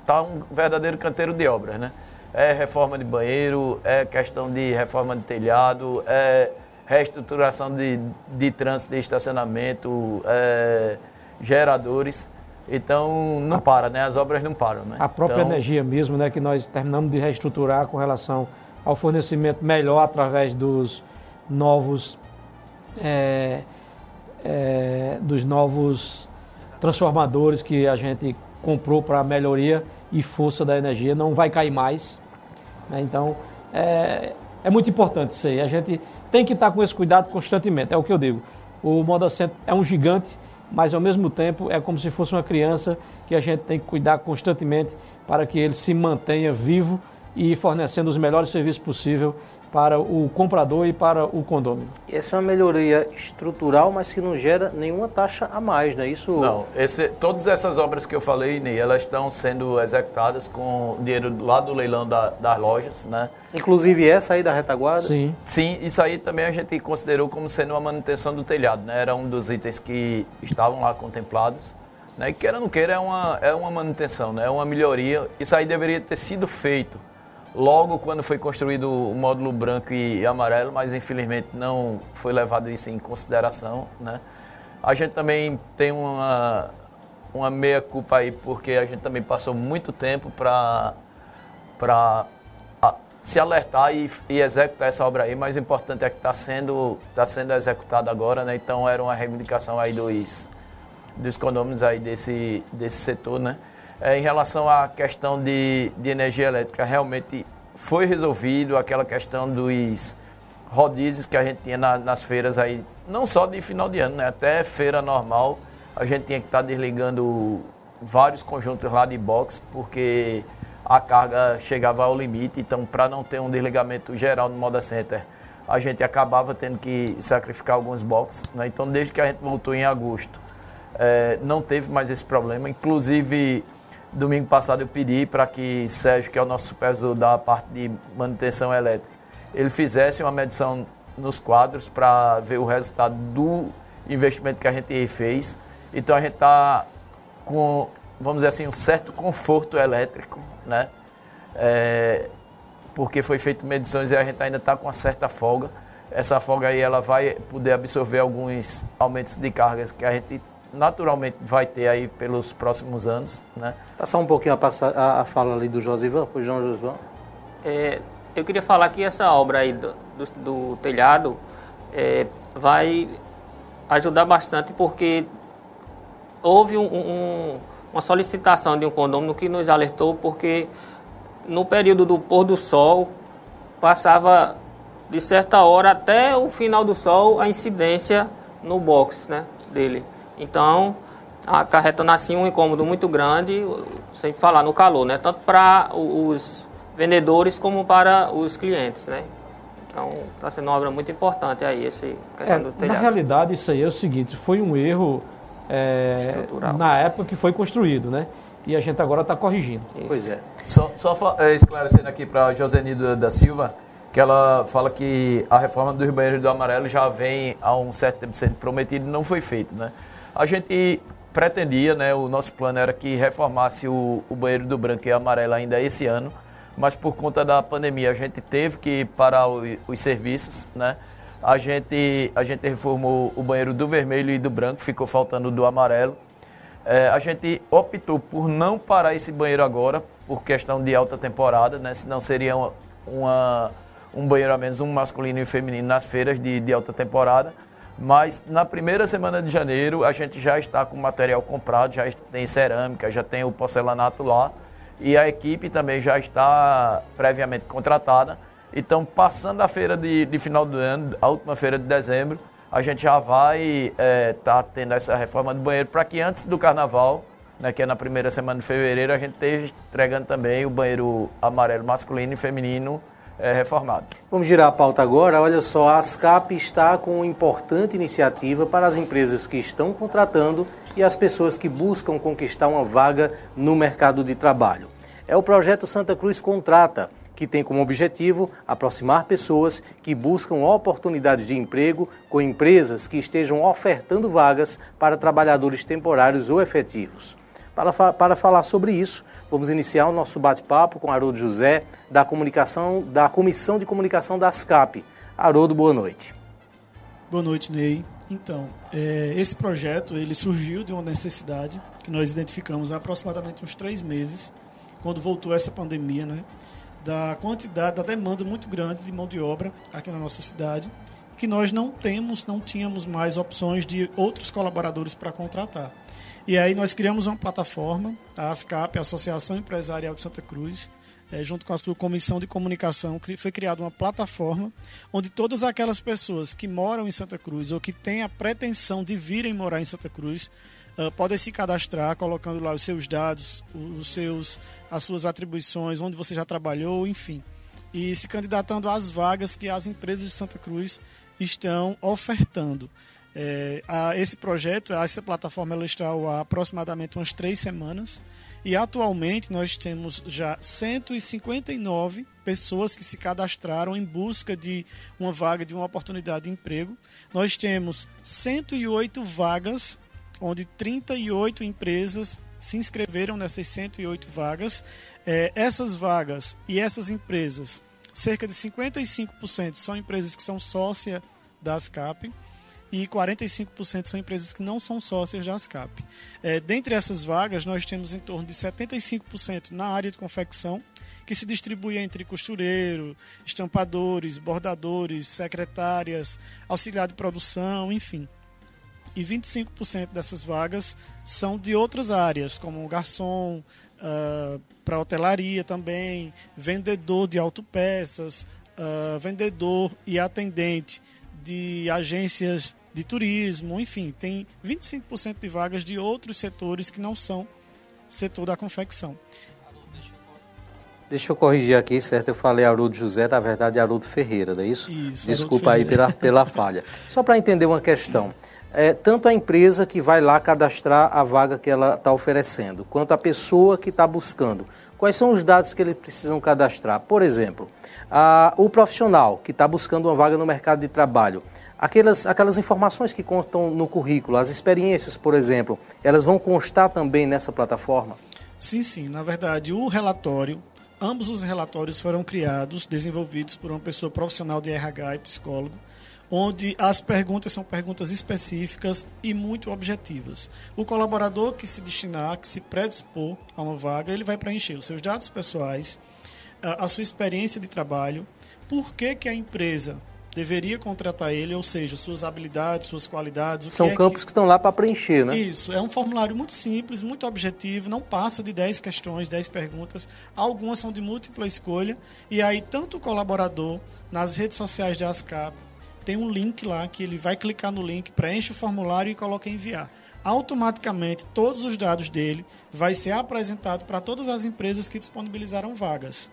tá um verdadeiro canteiro de obras, né? É reforma de banheiro, é questão de reforma de telhado, é reestruturação de, de trânsito e estacionamento, é, geradores. Então não para, né? As obras não param, né? A própria então, energia mesmo, né? Que nós terminamos de reestruturar com relação ao fornecimento melhor através dos novos é, é, dos novos transformadores que a gente comprou para melhoria e força da energia, não vai cair mais. Né? Então, é, é, muito importante isso aí. A gente tem que estar com esse cuidado constantemente, é o que eu digo. O Moda Center é um gigante, mas ao mesmo tempo é como se fosse uma criança que a gente tem que cuidar constantemente para que ele se mantenha vivo e fornecendo os melhores serviços possíveis para o comprador e para o condomínio. Essa é uma melhoria estrutural, mas que não gera nenhuma taxa a mais, não é isso? Não, esse, todas essas obras que eu falei, Ney, elas estão sendo executadas com dinheiro lá do leilão da, das lojas, né? Inclusive essa aí da retaguarda? Sim. Sim, isso aí também a gente considerou como sendo uma manutenção do telhado, né? Era um dos itens que estavam lá contemplados. Né? E queira ou não queira, é uma, é uma manutenção, né? é uma melhoria. Isso aí deveria ter sido feito logo quando foi construído o módulo branco e amarelo, mas infelizmente não foi levado isso em consideração. Né? A gente também tem uma, uma meia-culpa aí, porque a gente também passou muito tempo para se alertar e, e, executar essa obra aí, mas o importante é que está sendo, tá sendo executado agora, né? então era uma reivindicação aí dos, dos condôminos aí desse, desse setor, né? É, em relação à questão de, de energia elétrica, realmente foi resolvido aquela questão dos rodízios que a gente tinha na, nas feiras aí, não só de final de ano, né? até feira normal, a gente tinha que estar tá desligando vários conjuntos lá de box, porque a carga chegava ao limite, então para não ter um desligamento geral no Moda Center, a gente acabava tendo que sacrificar alguns boxes. Né? Então desde que a gente voltou em agosto, é, não teve mais esse problema, inclusive Domingo passado eu pedi para que Sérgio, que é o nosso supervisor da parte de manutenção elétrica, ele fizesse uma medição nos quadros para ver o resultado do investimento que a gente fez. Então a gente está com, vamos dizer assim, um certo conforto elétrico, né? É, porque foi feito medições e a gente ainda está com uma certa folga. Essa folga aí ela vai poder absorver alguns aumentos de cargas que a gente naturalmente vai ter aí pelos próximos anos. Né? Passar um pouquinho a, a, a fala ali do Josivan, o João Josivan. É, eu queria falar que essa obra aí do, do, do telhado é, vai ajudar bastante porque houve um, um, uma solicitação de um condomínio que nos alertou porque no período do pôr do sol passava de certa hora até o final do sol a incidência no box né, dele. Então, acarretando assim um incômodo muito grande, sem falar no calor, né? Tanto para os vendedores como para os clientes, né? Então, está sendo uma obra muito importante aí, esse questão é, do telhado. Na realidade, isso aí é o seguinte, foi um erro é, na época que foi construído, né? E a gente agora está corrigindo. Isso. Pois é. Só, só é, esclarecendo aqui para José Nido da Silva, que ela fala que a reforma dos banheiros do amarelo já vem há um certo tempo sendo prometido e não foi feito, né? A gente pretendia, né, o nosso plano era que reformasse o, o banheiro do branco e amarelo ainda esse ano, mas por conta da pandemia a gente teve que parar o, os serviços, né? A gente, a gente reformou o banheiro do vermelho e do branco, ficou faltando do amarelo. É, a gente optou por não parar esse banheiro agora, por questão de alta temporada, né? Senão seria uma, uma um banheiro a menos, um masculino e um feminino nas feiras de, de alta temporada. Mas na primeira semana de janeiro a gente já está com material comprado, já tem cerâmica, já tem o porcelanato lá e a equipe também já está previamente contratada. Então, passando a feira de, de final do ano, a última feira de dezembro, a gente já vai estar é, tá tendo essa reforma do banheiro para que antes do carnaval, né, que é na primeira semana de fevereiro, a gente esteja entregando também o banheiro amarelo masculino e feminino é, reformado. Vamos girar a pauta agora. Olha só, a ASCAP está com uma importante iniciativa para as empresas que estão contratando e as pessoas que buscam conquistar uma vaga no mercado de trabalho. É o projeto Santa Cruz Contrata, que tem como objetivo aproximar pessoas que buscam oportunidades de emprego com empresas que estejam ofertando vagas para trabalhadores temporários ou efetivos. Para, para falar sobre isso, Vamos iniciar o nosso bate-papo com Haroldo José, da comunicação, da Comissão de Comunicação da ASCAP. Haroldo, boa noite. Boa noite, Ney. Então, é, esse projeto ele surgiu de uma necessidade que nós identificamos há aproximadamente uns três meses, quando voltou essa pandemia, né? Da quantidade, da demanda muito grande de mão de obra aqui na nossa cidade, que nós não temos, não tínhamos mais opções de outros colaboradores para contratar. E aí nós criamos uma plataforma, a ASCAP, a Associação Empresarial de Santa Cruz, é, junto com a sua comissão de comunicação, foi criada uma plataforma onde todas aquelas pessoas que moram em Santa Cruz ou que têm a pretensão de virem morar em Santa Cruz uh, podem se cadastrar, colocando lá os seus dados, os seus, as suas atribuições, onde você já trabalhou, enfim, e se candidatando às vagas que as empresas de Santa Cruz estão ofertando. É, a, esse projeto, essa plataforma, ela está há aproximadamente umas três semanas e atualmente nós temos já 159 pessoas que se cadastraram em busca de uma vaga, de uma oportunidade de emprego. Nós temos 108 vagas, onde 38 empresas se inscreveram nessas 108 vagas. É, essas vagas e essas empresas, cerca de 55% são empresas que são sócia da ASCAP e 45% são empresas que não são sócias da ASCAP. É, dentre essas vagas, nós temos em torno de 75% na área de confecção, que se distribui entre costureiro, estampadores, bordadores, secretárias, auxiliar de produção, enfim. E 25% dessas vagas são de outras áreas, como garçom, uh, para hotelaria também, vendedor de autopeças, uh, vendedor e atendente de agências de turismo, enfim, tem 25% de vagas de outros setores que não são setor da confecção. Deixa eu corrigir aqui, certo? Eu falei Haroldo José, na verdade é Haroldo Ferreira, não é isso? Isso. Desculpa aí pela, pela falha. Só para entender uma questão. É, tanto a empresa que vai lá cadastrar a vaga que ela está oferecendo, quanto a pessoa que está buscando. Quais são os dados que eles precisam cadastrar? Por exemplo, a, o profissional que está buscando uma vaga no mercado de trabalho Aquelas, aquelas informações que constam no currículo, as experiências, por exemplo, elas vão constar também nessa plataforma? Sim, sim. Na verdade, o relatório, ambos os relatórios foram criados, desenvolvidos por uma pessoa profissional de RH e psicólogo, onde as perguntas são perguntas específicas e muito objetivas. O colaborador que se destinar, que se predispor a uma vaga, ele vai preencher os seus dados pessoais, a sua experiência de trabalho, por que, que a empresa deveria contratar ele, ou seja, suas habilidades, suas qualidades. São que é campos que... que... estão lá para preencher, né? Isso, é um formulário muito simples, muito objetivo, não passa de 10 questões, 10 perguntas. Algumas são de múltipla escolha. E aí, tanto o colaborador, nas redes sociais da ASCAP, tem um link lá que ele vai clicar no link, preenche o formulário e coloca enviar. Automaticamente, todos os dados dele vai ser apresentado para todas as empresas que disponibilizaram vagas.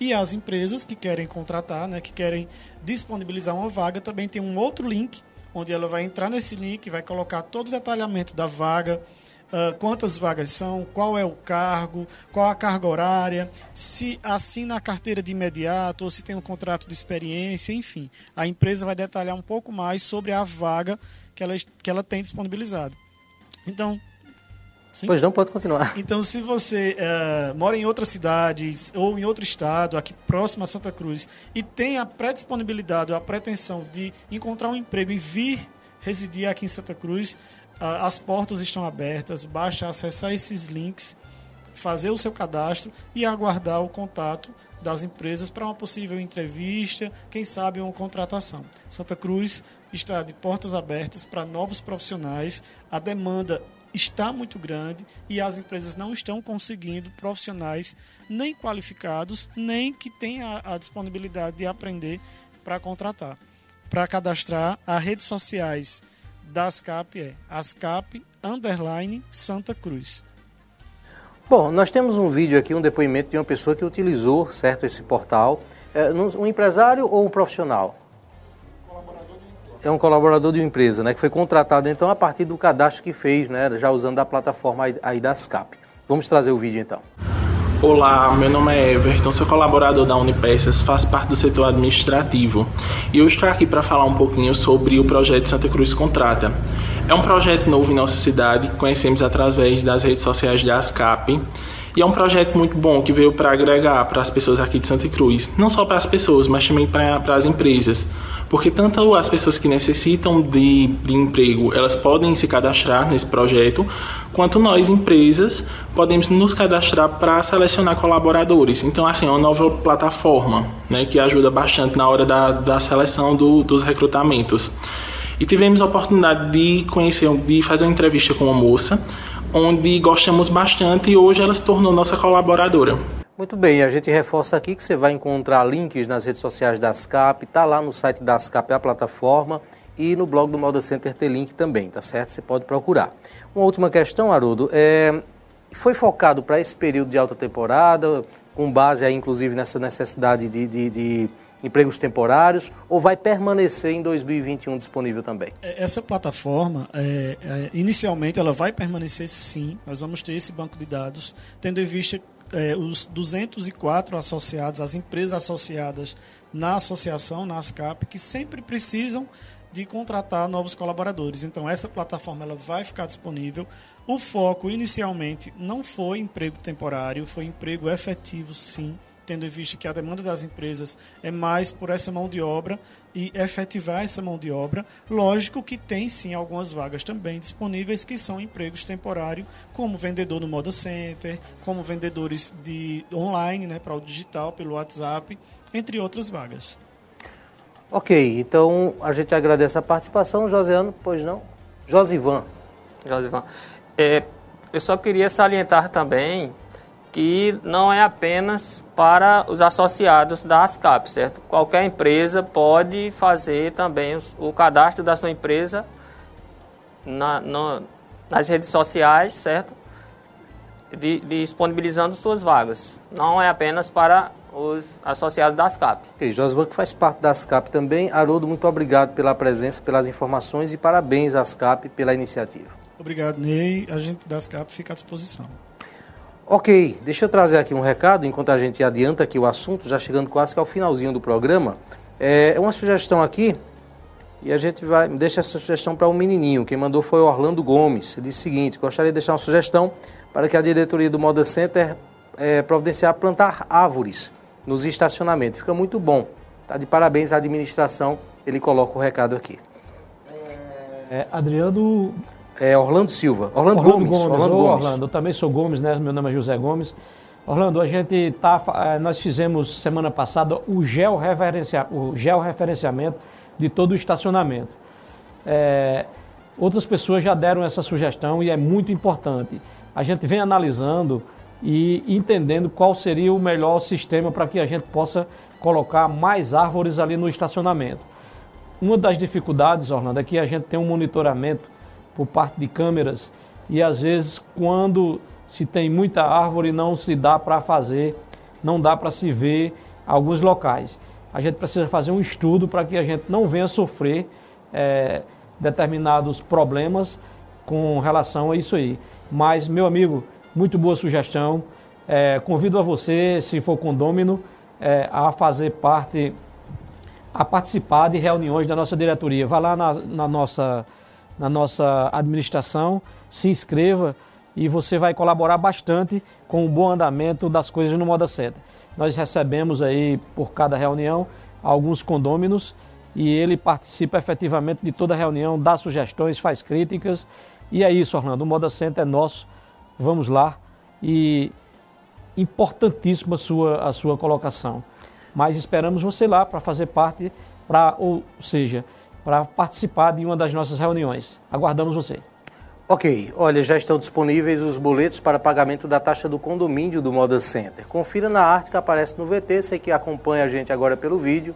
E as empresas que querem contratar, né, que querem disponibilizar uma vaga, também tem um outro link, onde ela vai entrar nesse link, vai colocar todo o detalhamento da vaga, uh, quantas vagas são, qual é o cargo, qual a carga horária, se assina a carteira de imediato ou se tem um contrato de experiência, enfim. A empresa vai detalhar um pouco mais sobre a vaga que ela, que ela tem disponibilizado. Então, Sim. Pois não, pode continuar. [laughs] Então, se você uh, mora em outra cidade ou em outro estado, aqui próximo a Santa Cruz, e tem a pré-disponibilidade ou a pretensão de encontrar um emprego e vir residir aqui em Santa Cruz, uh, as portas estão abertas, basta acessar esses links, fazer o seu cadastro e aguardar o contato das empresas para uma possível entrevista, quem sabe uma contratação. Santa Cruz está de portas abertas para novos profissionais, a demanda está muito grande e as empresas não estão conseguindo profissionais nem qualificados, nem que tenham a, disponibilidade de aprender para contratar. Para cadastrar, as redes sociais da ASCAP é ASCAP underline Santa Cruz. Bom, nós temos um vídeo aqui, um depoimento de uma pessoa que utilizou certo esse portal. É, um empresário ou um profissional? É um colaborador de uma empresa, né, que foi contratado então a partir do cadastro que fez, né, já usando a plataforma aí da SCAP. Vamos trazer o vídeo então. Olá, meu nome é Everton, sou colaborador da Unipeças, faço parte do setor administrativo e hoje estou aqui para falar um pouquinho sobre o projeto Santa Cruz Contrata. É um projeto novo em nossa cidade, conhecemos através das redes sociais da ASCAP e é um projeto muito bom que veio para agregar para as pessoas aqui de Santa Cruz, não só para as pessoas, mas também para as empresas porque tanto as pessoas que necessitam de, de emprego, elas podem se cadastrar nesse projeto, quanto nós, empresas, podemos nos cadastrar para selecionar colaboradores. Então, assim, é uma nova plataforma né, que ajuda bastante na hora da, da seleção do, dos recrutamentos. E tivemos a oportunidade de conhecer, de fazer uma entrevista com uma moça, onde gostamos bastante e hoje ela se tornou nossa colaboradora. Muito bem, a gente reforça aqui que você vai encontrar links nas redes sociais da ASCAP, está lá no site da ASCAP, a plataforma, e no blog do Moda Center tem link também, tá certo? Você pode procurar. Uma última questão, Haroldo, é, foi focado para esse período de alta temporada, com base aí inclusive nessa necessidade de, de, de empregos temporários, ou vai permanecer em 2021 disponível também? É, essa plataforma, é, é, inicialmente, ela vai permanecer sim, nós vamos ter esse banco de dados, tendo em vista é, os 204 associados, as empresas associadas na associação, na ASCAP, que sempre precisam de contratar novos colaboradores. Então essa plataforma ela vai ficar disponível. O foco inicialmente não foi emprego temporário, foi emprego efetivo, sim tendo em vista que a demanda das empresas é mais por essa mão de obra e efetivar essa mão de obra. Lógico que tem sim algumas vagas também disponíveis que são empregos temporários, como vendedor no Moda Center, como vendedores de online, né, para o digital, pelo WhatsApp, entre outras vagas. Ok, então a gente agradece a participação, Joseano, pois não? Josivan. Josivan. É, eu só queria salientar também que não é apenas para os associados da ASCAP, certo? Qualquer empresa pode fazer também o, o cadastro da sua empresa na, no, nas redes sociais, certo? De, de disponibilizando suas vagas. Não é apenas para os associados da ASCAP. Ok, Josvan, que faz parte da ASCAP também. Haroldo, muito obrigado pela presença, pelas informações e parabéns à ASCAP pela iniciativa. Obrigado, Ney. A gente da ASCAP fica à disposição. Ok, deixa eu trazer aqui um recado enquanto a gente adianta aqui o assunto, já chegando quase que ao finalzinho do programa. É uma sugestão aqui e a gente vai deixa essa sugestão para um menininho. Quem mandou foi Orlando Gomes. Ele disse o seguinte: gostaria de deixar uma sugestão para que a diretoria do Moda Center é, providenciar plantar árvores nos estacionamentos. Fica muito bom. Tá de parabéns à administração. Ele coloca o recado aqui. É, Adriano é Orlando Silva. Orlando, Orlando Gomes. Gomes. Orlando, Gomes. Orlando, eu também sou Gomes, né? Meu nome é José Gomes. Orlando, a gente tá, eh, nós fizemos semana passada o georreferencia, o georreferenciamento de todo o estacionamento. É, outras pessoas já deram essa sugestão e é muito importante. A gente vem analisando e entendendo qual seria o melhor sistema para que a gente possa colocar mais árvores ali no estacionamento. Uma das dificuldades, Orlando, é que a gente tem um monitoramento por parte de câmeras e às vezes quando se tem muita árvore não se dá para fazer, não dá para se ver alguns locais. A gente precisa fazer um estudo para que a gente não venha sofrer é, determinados problemas com relação a isso aí. Mas, meu amigo, muito boa sugestão. É, convido a você, se for condômino, é, a fazer parte, a participar de reuniões da nossa diretoria. Vá lá na, na, nossa, na nossa administração, se inscreva e você vai colaborar bastante com o bom andamento das coisas no Moda Center. Nós recebemos aí, por cada reunião, alguns condôminos e ele participa efetivamente de toda a reunião, dá sugestões, faz críticas. E é isso, Orlando. O Moda Center é nosso. Vamos lá. E importantíssima a sua, a sua colocação. Mas esperamos você lá para fazer parte, pra, ou seja, para participar de uma das nossas reuniões. Aguardamos você. Ok, olha, já estão disponíveis os boletos para pagamento da taxa do condomínio do Moda Center. Confira na arte que aparece no VT, você que acompanha a gente agora pelo vídeo.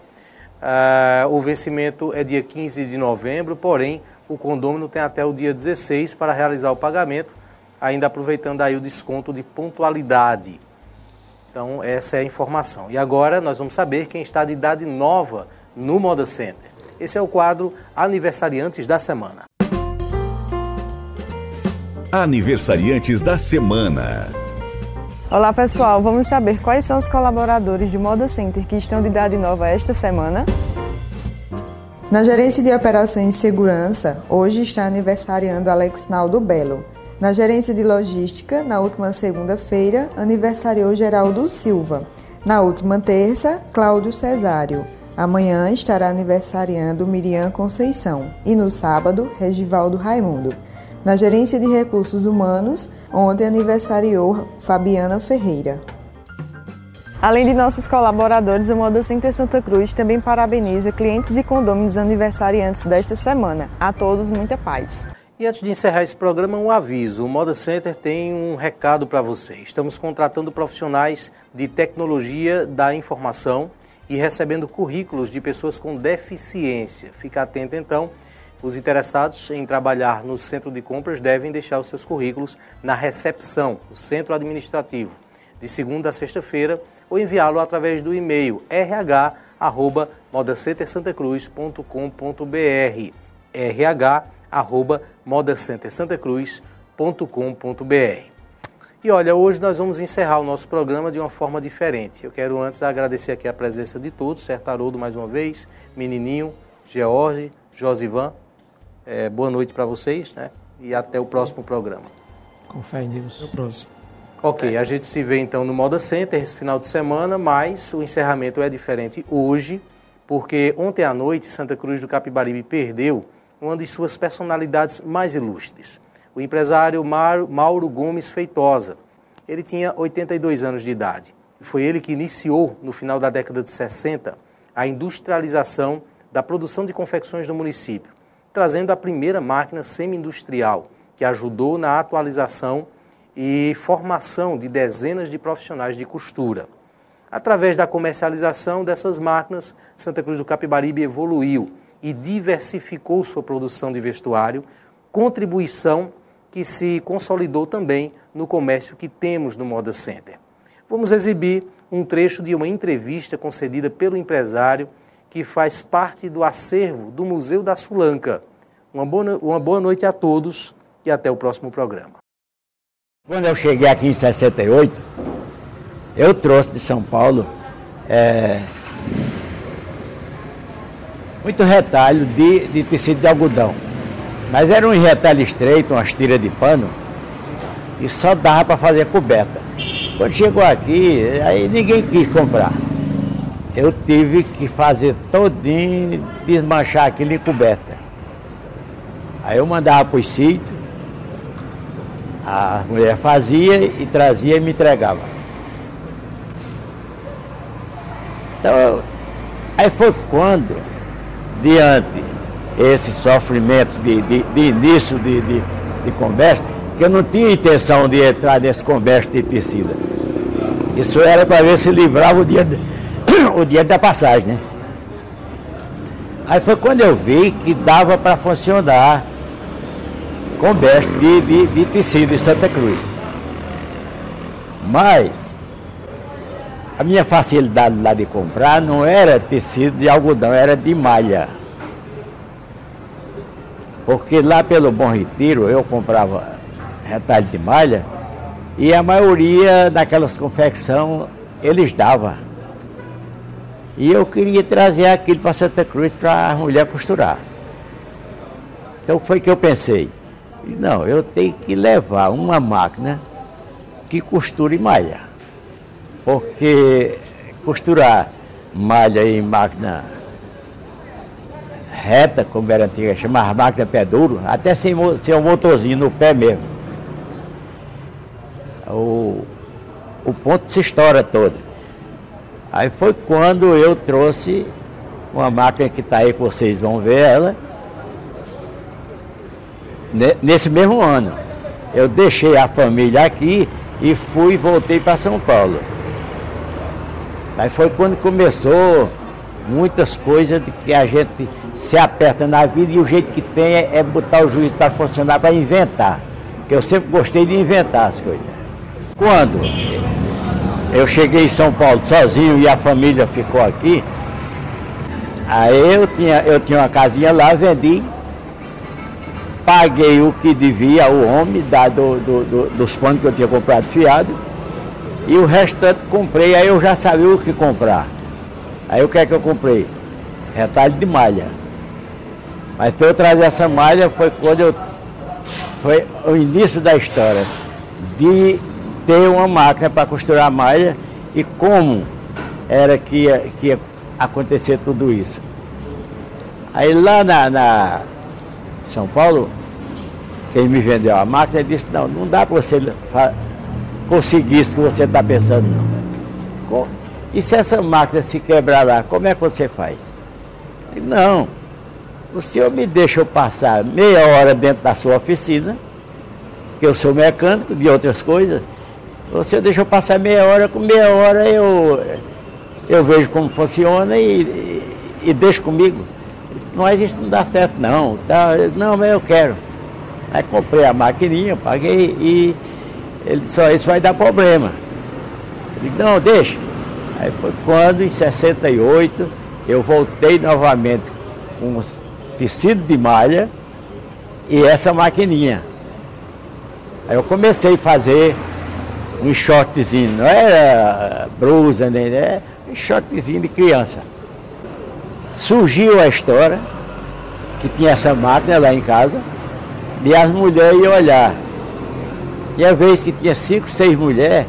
Uh, o vencimento é dia 15 de novembro, porém o condômino tem até o dia 16 para realizar o pagamento, ainda aproveitando aí o desconto de pontualidade. Então essa é a informação. E agora nós vamos saber quem está de idade nova no Moda Center. Esse é o quadro Aniversariantes da Semana. Aniversariantes da Semana. Olá pessoal, vamos saber quais são os colaboradores de Moda Center que estão de idade nova esta semana? Na gerência de operações e segurança, hoje está aniversariando Alex Naldo Belo. Na gerência de logística, na última segunda-feira, aniversariou Geraldo Silva. Na última terça, Cláudio Cesário. Amanhã estará aniversariando Miriam Conceição. E no sábado, Regivaldo Raimundo. Na gerência de recursos humanos, ontem aniversariou Fabiana Ferreira. Além de nossos colaboradores, o Moda Center Santa Cruz também parabeniza clientes e condôminos aniversariantes desta semana. A todos, muita paz. E antes de encerrar esse programa, um aviso. O Moda Center tem um recado para você. Estamos contratando profissionais de tecnologia da informação e recebendo currículos de pessoas com deficiência. Fica atento então os interessados em trabalhar no centro de compras devem deixar os seus currículos na recepção, no centro administrativo, de segunda a sexta-feira, ou enviá-lo através do e-mail rh@modacentersantacruz.com.br. rh@modacentersantacruz.com.br. E olha, hoje nós vamos encerrar o nosso programa de uma forma diferente. Eu quero antes agradecer aqui a presença de todos, Certo Haroldo mais uma vez, Menininho, George, Josivan, é, boa noite para vocês, né? E até o próximo programa. Com fé em Deus. Até o próximo. Ok, a gente se vê então no Moda Center esse final de semana, mas o encerramento é diferente hoje, porque ontem à noite Santa Cruz do Capibaribe perdeu uma de suas personalidades mais ilustres, o empresário Mauro Gomes Feitosa. Ele tinha 82 anos de idade. Foi ele que iniciou, no final da década de 60, a industrialização da produção de confecções no município trazendo a primeira máquina semi-industrial, que ajudou na atualização e formação de dezenas de profissionais de costura. Através da comercialização dessas máquinas, Santa Cruz do Capibaribe evoluiu e diversificou sua produção de vestuário, contribuição que se consolidou também no comércio que temos no Moda Center. Vamos exibir um trecho de uma entrevista concedida pelo empresário que faz parte do acervo do Museu da Sulanca. Uma boa, uma boa noite a todos e até o próximo programa. Quando eu cheguei aqui em 68, eu trouxe de São Paulo é, muito retalho de, de tecido de algodão. Mas era um retalho estreito, umas tiras de pano, e só dava para fazer coberta. Quando chegou aqui, aí ninguém quis comprar eu tive que fazer todinho, desmanchar aquilo em coberta. Aí eu mandava para os sítios, a mulher fazia e trazia e me entregava. Então, aí foi quando, diante esse sofrimento de, de, de início de, de, de comércio, que eu não tinha intenção de entrar nesse comércio de tecida. Isso era para ver se livrava o dia. [coughs] O dinheiro da passagem, né? Aí foi quando eu vi que dava para funcionar comércio de, de, de tecido em Santa Cruz. Mas a minha facilidade lá de comprar não era tecido de algodão, era de malha. Porque lá pelo Bom Retiro eu comprava retalho de malha, e a maioria daquelas confecção eles davam. E eu queria trazer aquilo para Santa Cruz para a mulher costurar. Então foi que eu pensei. Não, eu tenho que levar uma máquina que costure malha. Porque costurar malha em máquina reta, como era antiga, chamava máquina pé duro, até sem, sem um motorzinho no pé mesmo. O, o ponto se estoura todo. Aí foi quando eu trouxe uma máquina que está aí, que vocês vão ver ela, nesse mesmo ano. Eu deixei a família aqui e fui voltei para São Paulo. Aí foi quando começou muitas coisas de que a gente se aperta na vida e o jeito que tem é, é botar o juiz para funcionar, para inventar. Porque eu sempre gostei de inventar as coisas. Quando eu cheguei em São Paulo sozinho e a família ficou aqui, aí eu tinha, eu tinha uma casinha lá, vendi paguei o que devia ao homem, dado do, do, dos panos que eu tinha comprado fiado, e o restante comprei, aí eu já sabia o que comprar. Aí o que é que eu comprei? Retalho de malha. Mas para eu trazer essa malha foi quando eu. Foi o início da história. De ter uma máquina para costurar malha e como era que ia, que ia acontecer tudo isso. Aí lá na, na São Paulo, quem me vendeu a máquina disse, não, não dá para você conseguir isso que você está pensando não. E se essa máquina se quebrar lá, como é que você faz? Não, o senhor me deixa passar meia hora dentro da sua oficina, que eu sou mecânico de outras coisas, você deixa eu passar meia hora, com meia hora eu, eu vejo como funciona e, e, e deixo comigo. Mas isso não dá certo não. Tá, não, mas eu quero. Aí comprei a maquininha, paguei e ele só isso vai dar problema. Ele não, deixa. Aí foi quando, em 68, eu voltei novamente com tecido de malha e essa maquininha. Aí eu comecei a fazer um shortzinho, não era blusa, nem né? um shortzinho de criança. Surgiu a história que tinha essa máquina lá em casa e as mulheres iam olhar. E a vez que tinha cinco, seis mulheres,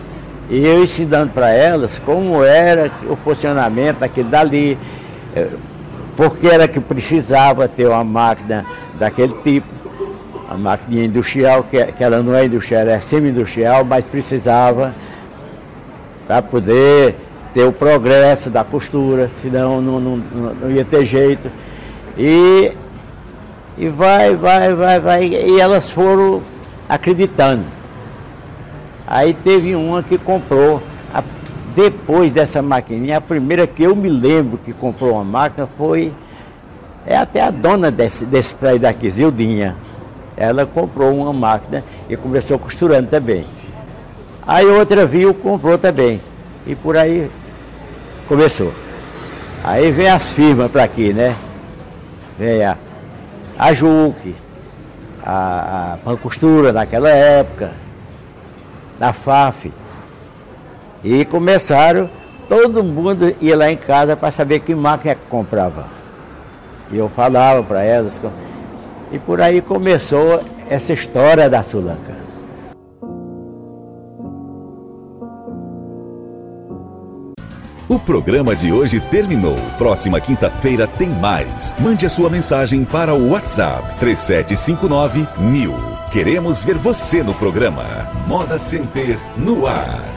e eu ensinando para elas como era o funcionamento daquele dali, eh, porque era que precisava ter uma máquina daquele tipo, a máquina industrial, que, que ela não é industrial, é semi-industrial, mas precisava para poder ter o progresso da costura, senão não, não, não ia ter jeito. E e vai, vai, vai, vai. E elas foram acreditando. Aí teve uma que comprou, a, depois dessa maquininha, a primeira que eu me lembro que comprou uma máquina foi, é até a dona desse, desse prédio daqui, Zildinha. Ela comprou uma máquina e começou costurando também. Aí outra viu, comprou também. E por aí começou. Aí vem as firmas para aqui, né? Vem a a Juque, a, a Pancostura naquela época, da FAF. E começaram, todo mundo ia lá em casa para saber que máquina que comprava. E eu falava para elas. E por aí começou essa história da Sulanca. O programa de hoje terminou. Próxima quinta-feira tem mais. Mande a sua mensagem para o WhatsApp 3759 mil. Queremos ver você no programa. Moda Center no ar.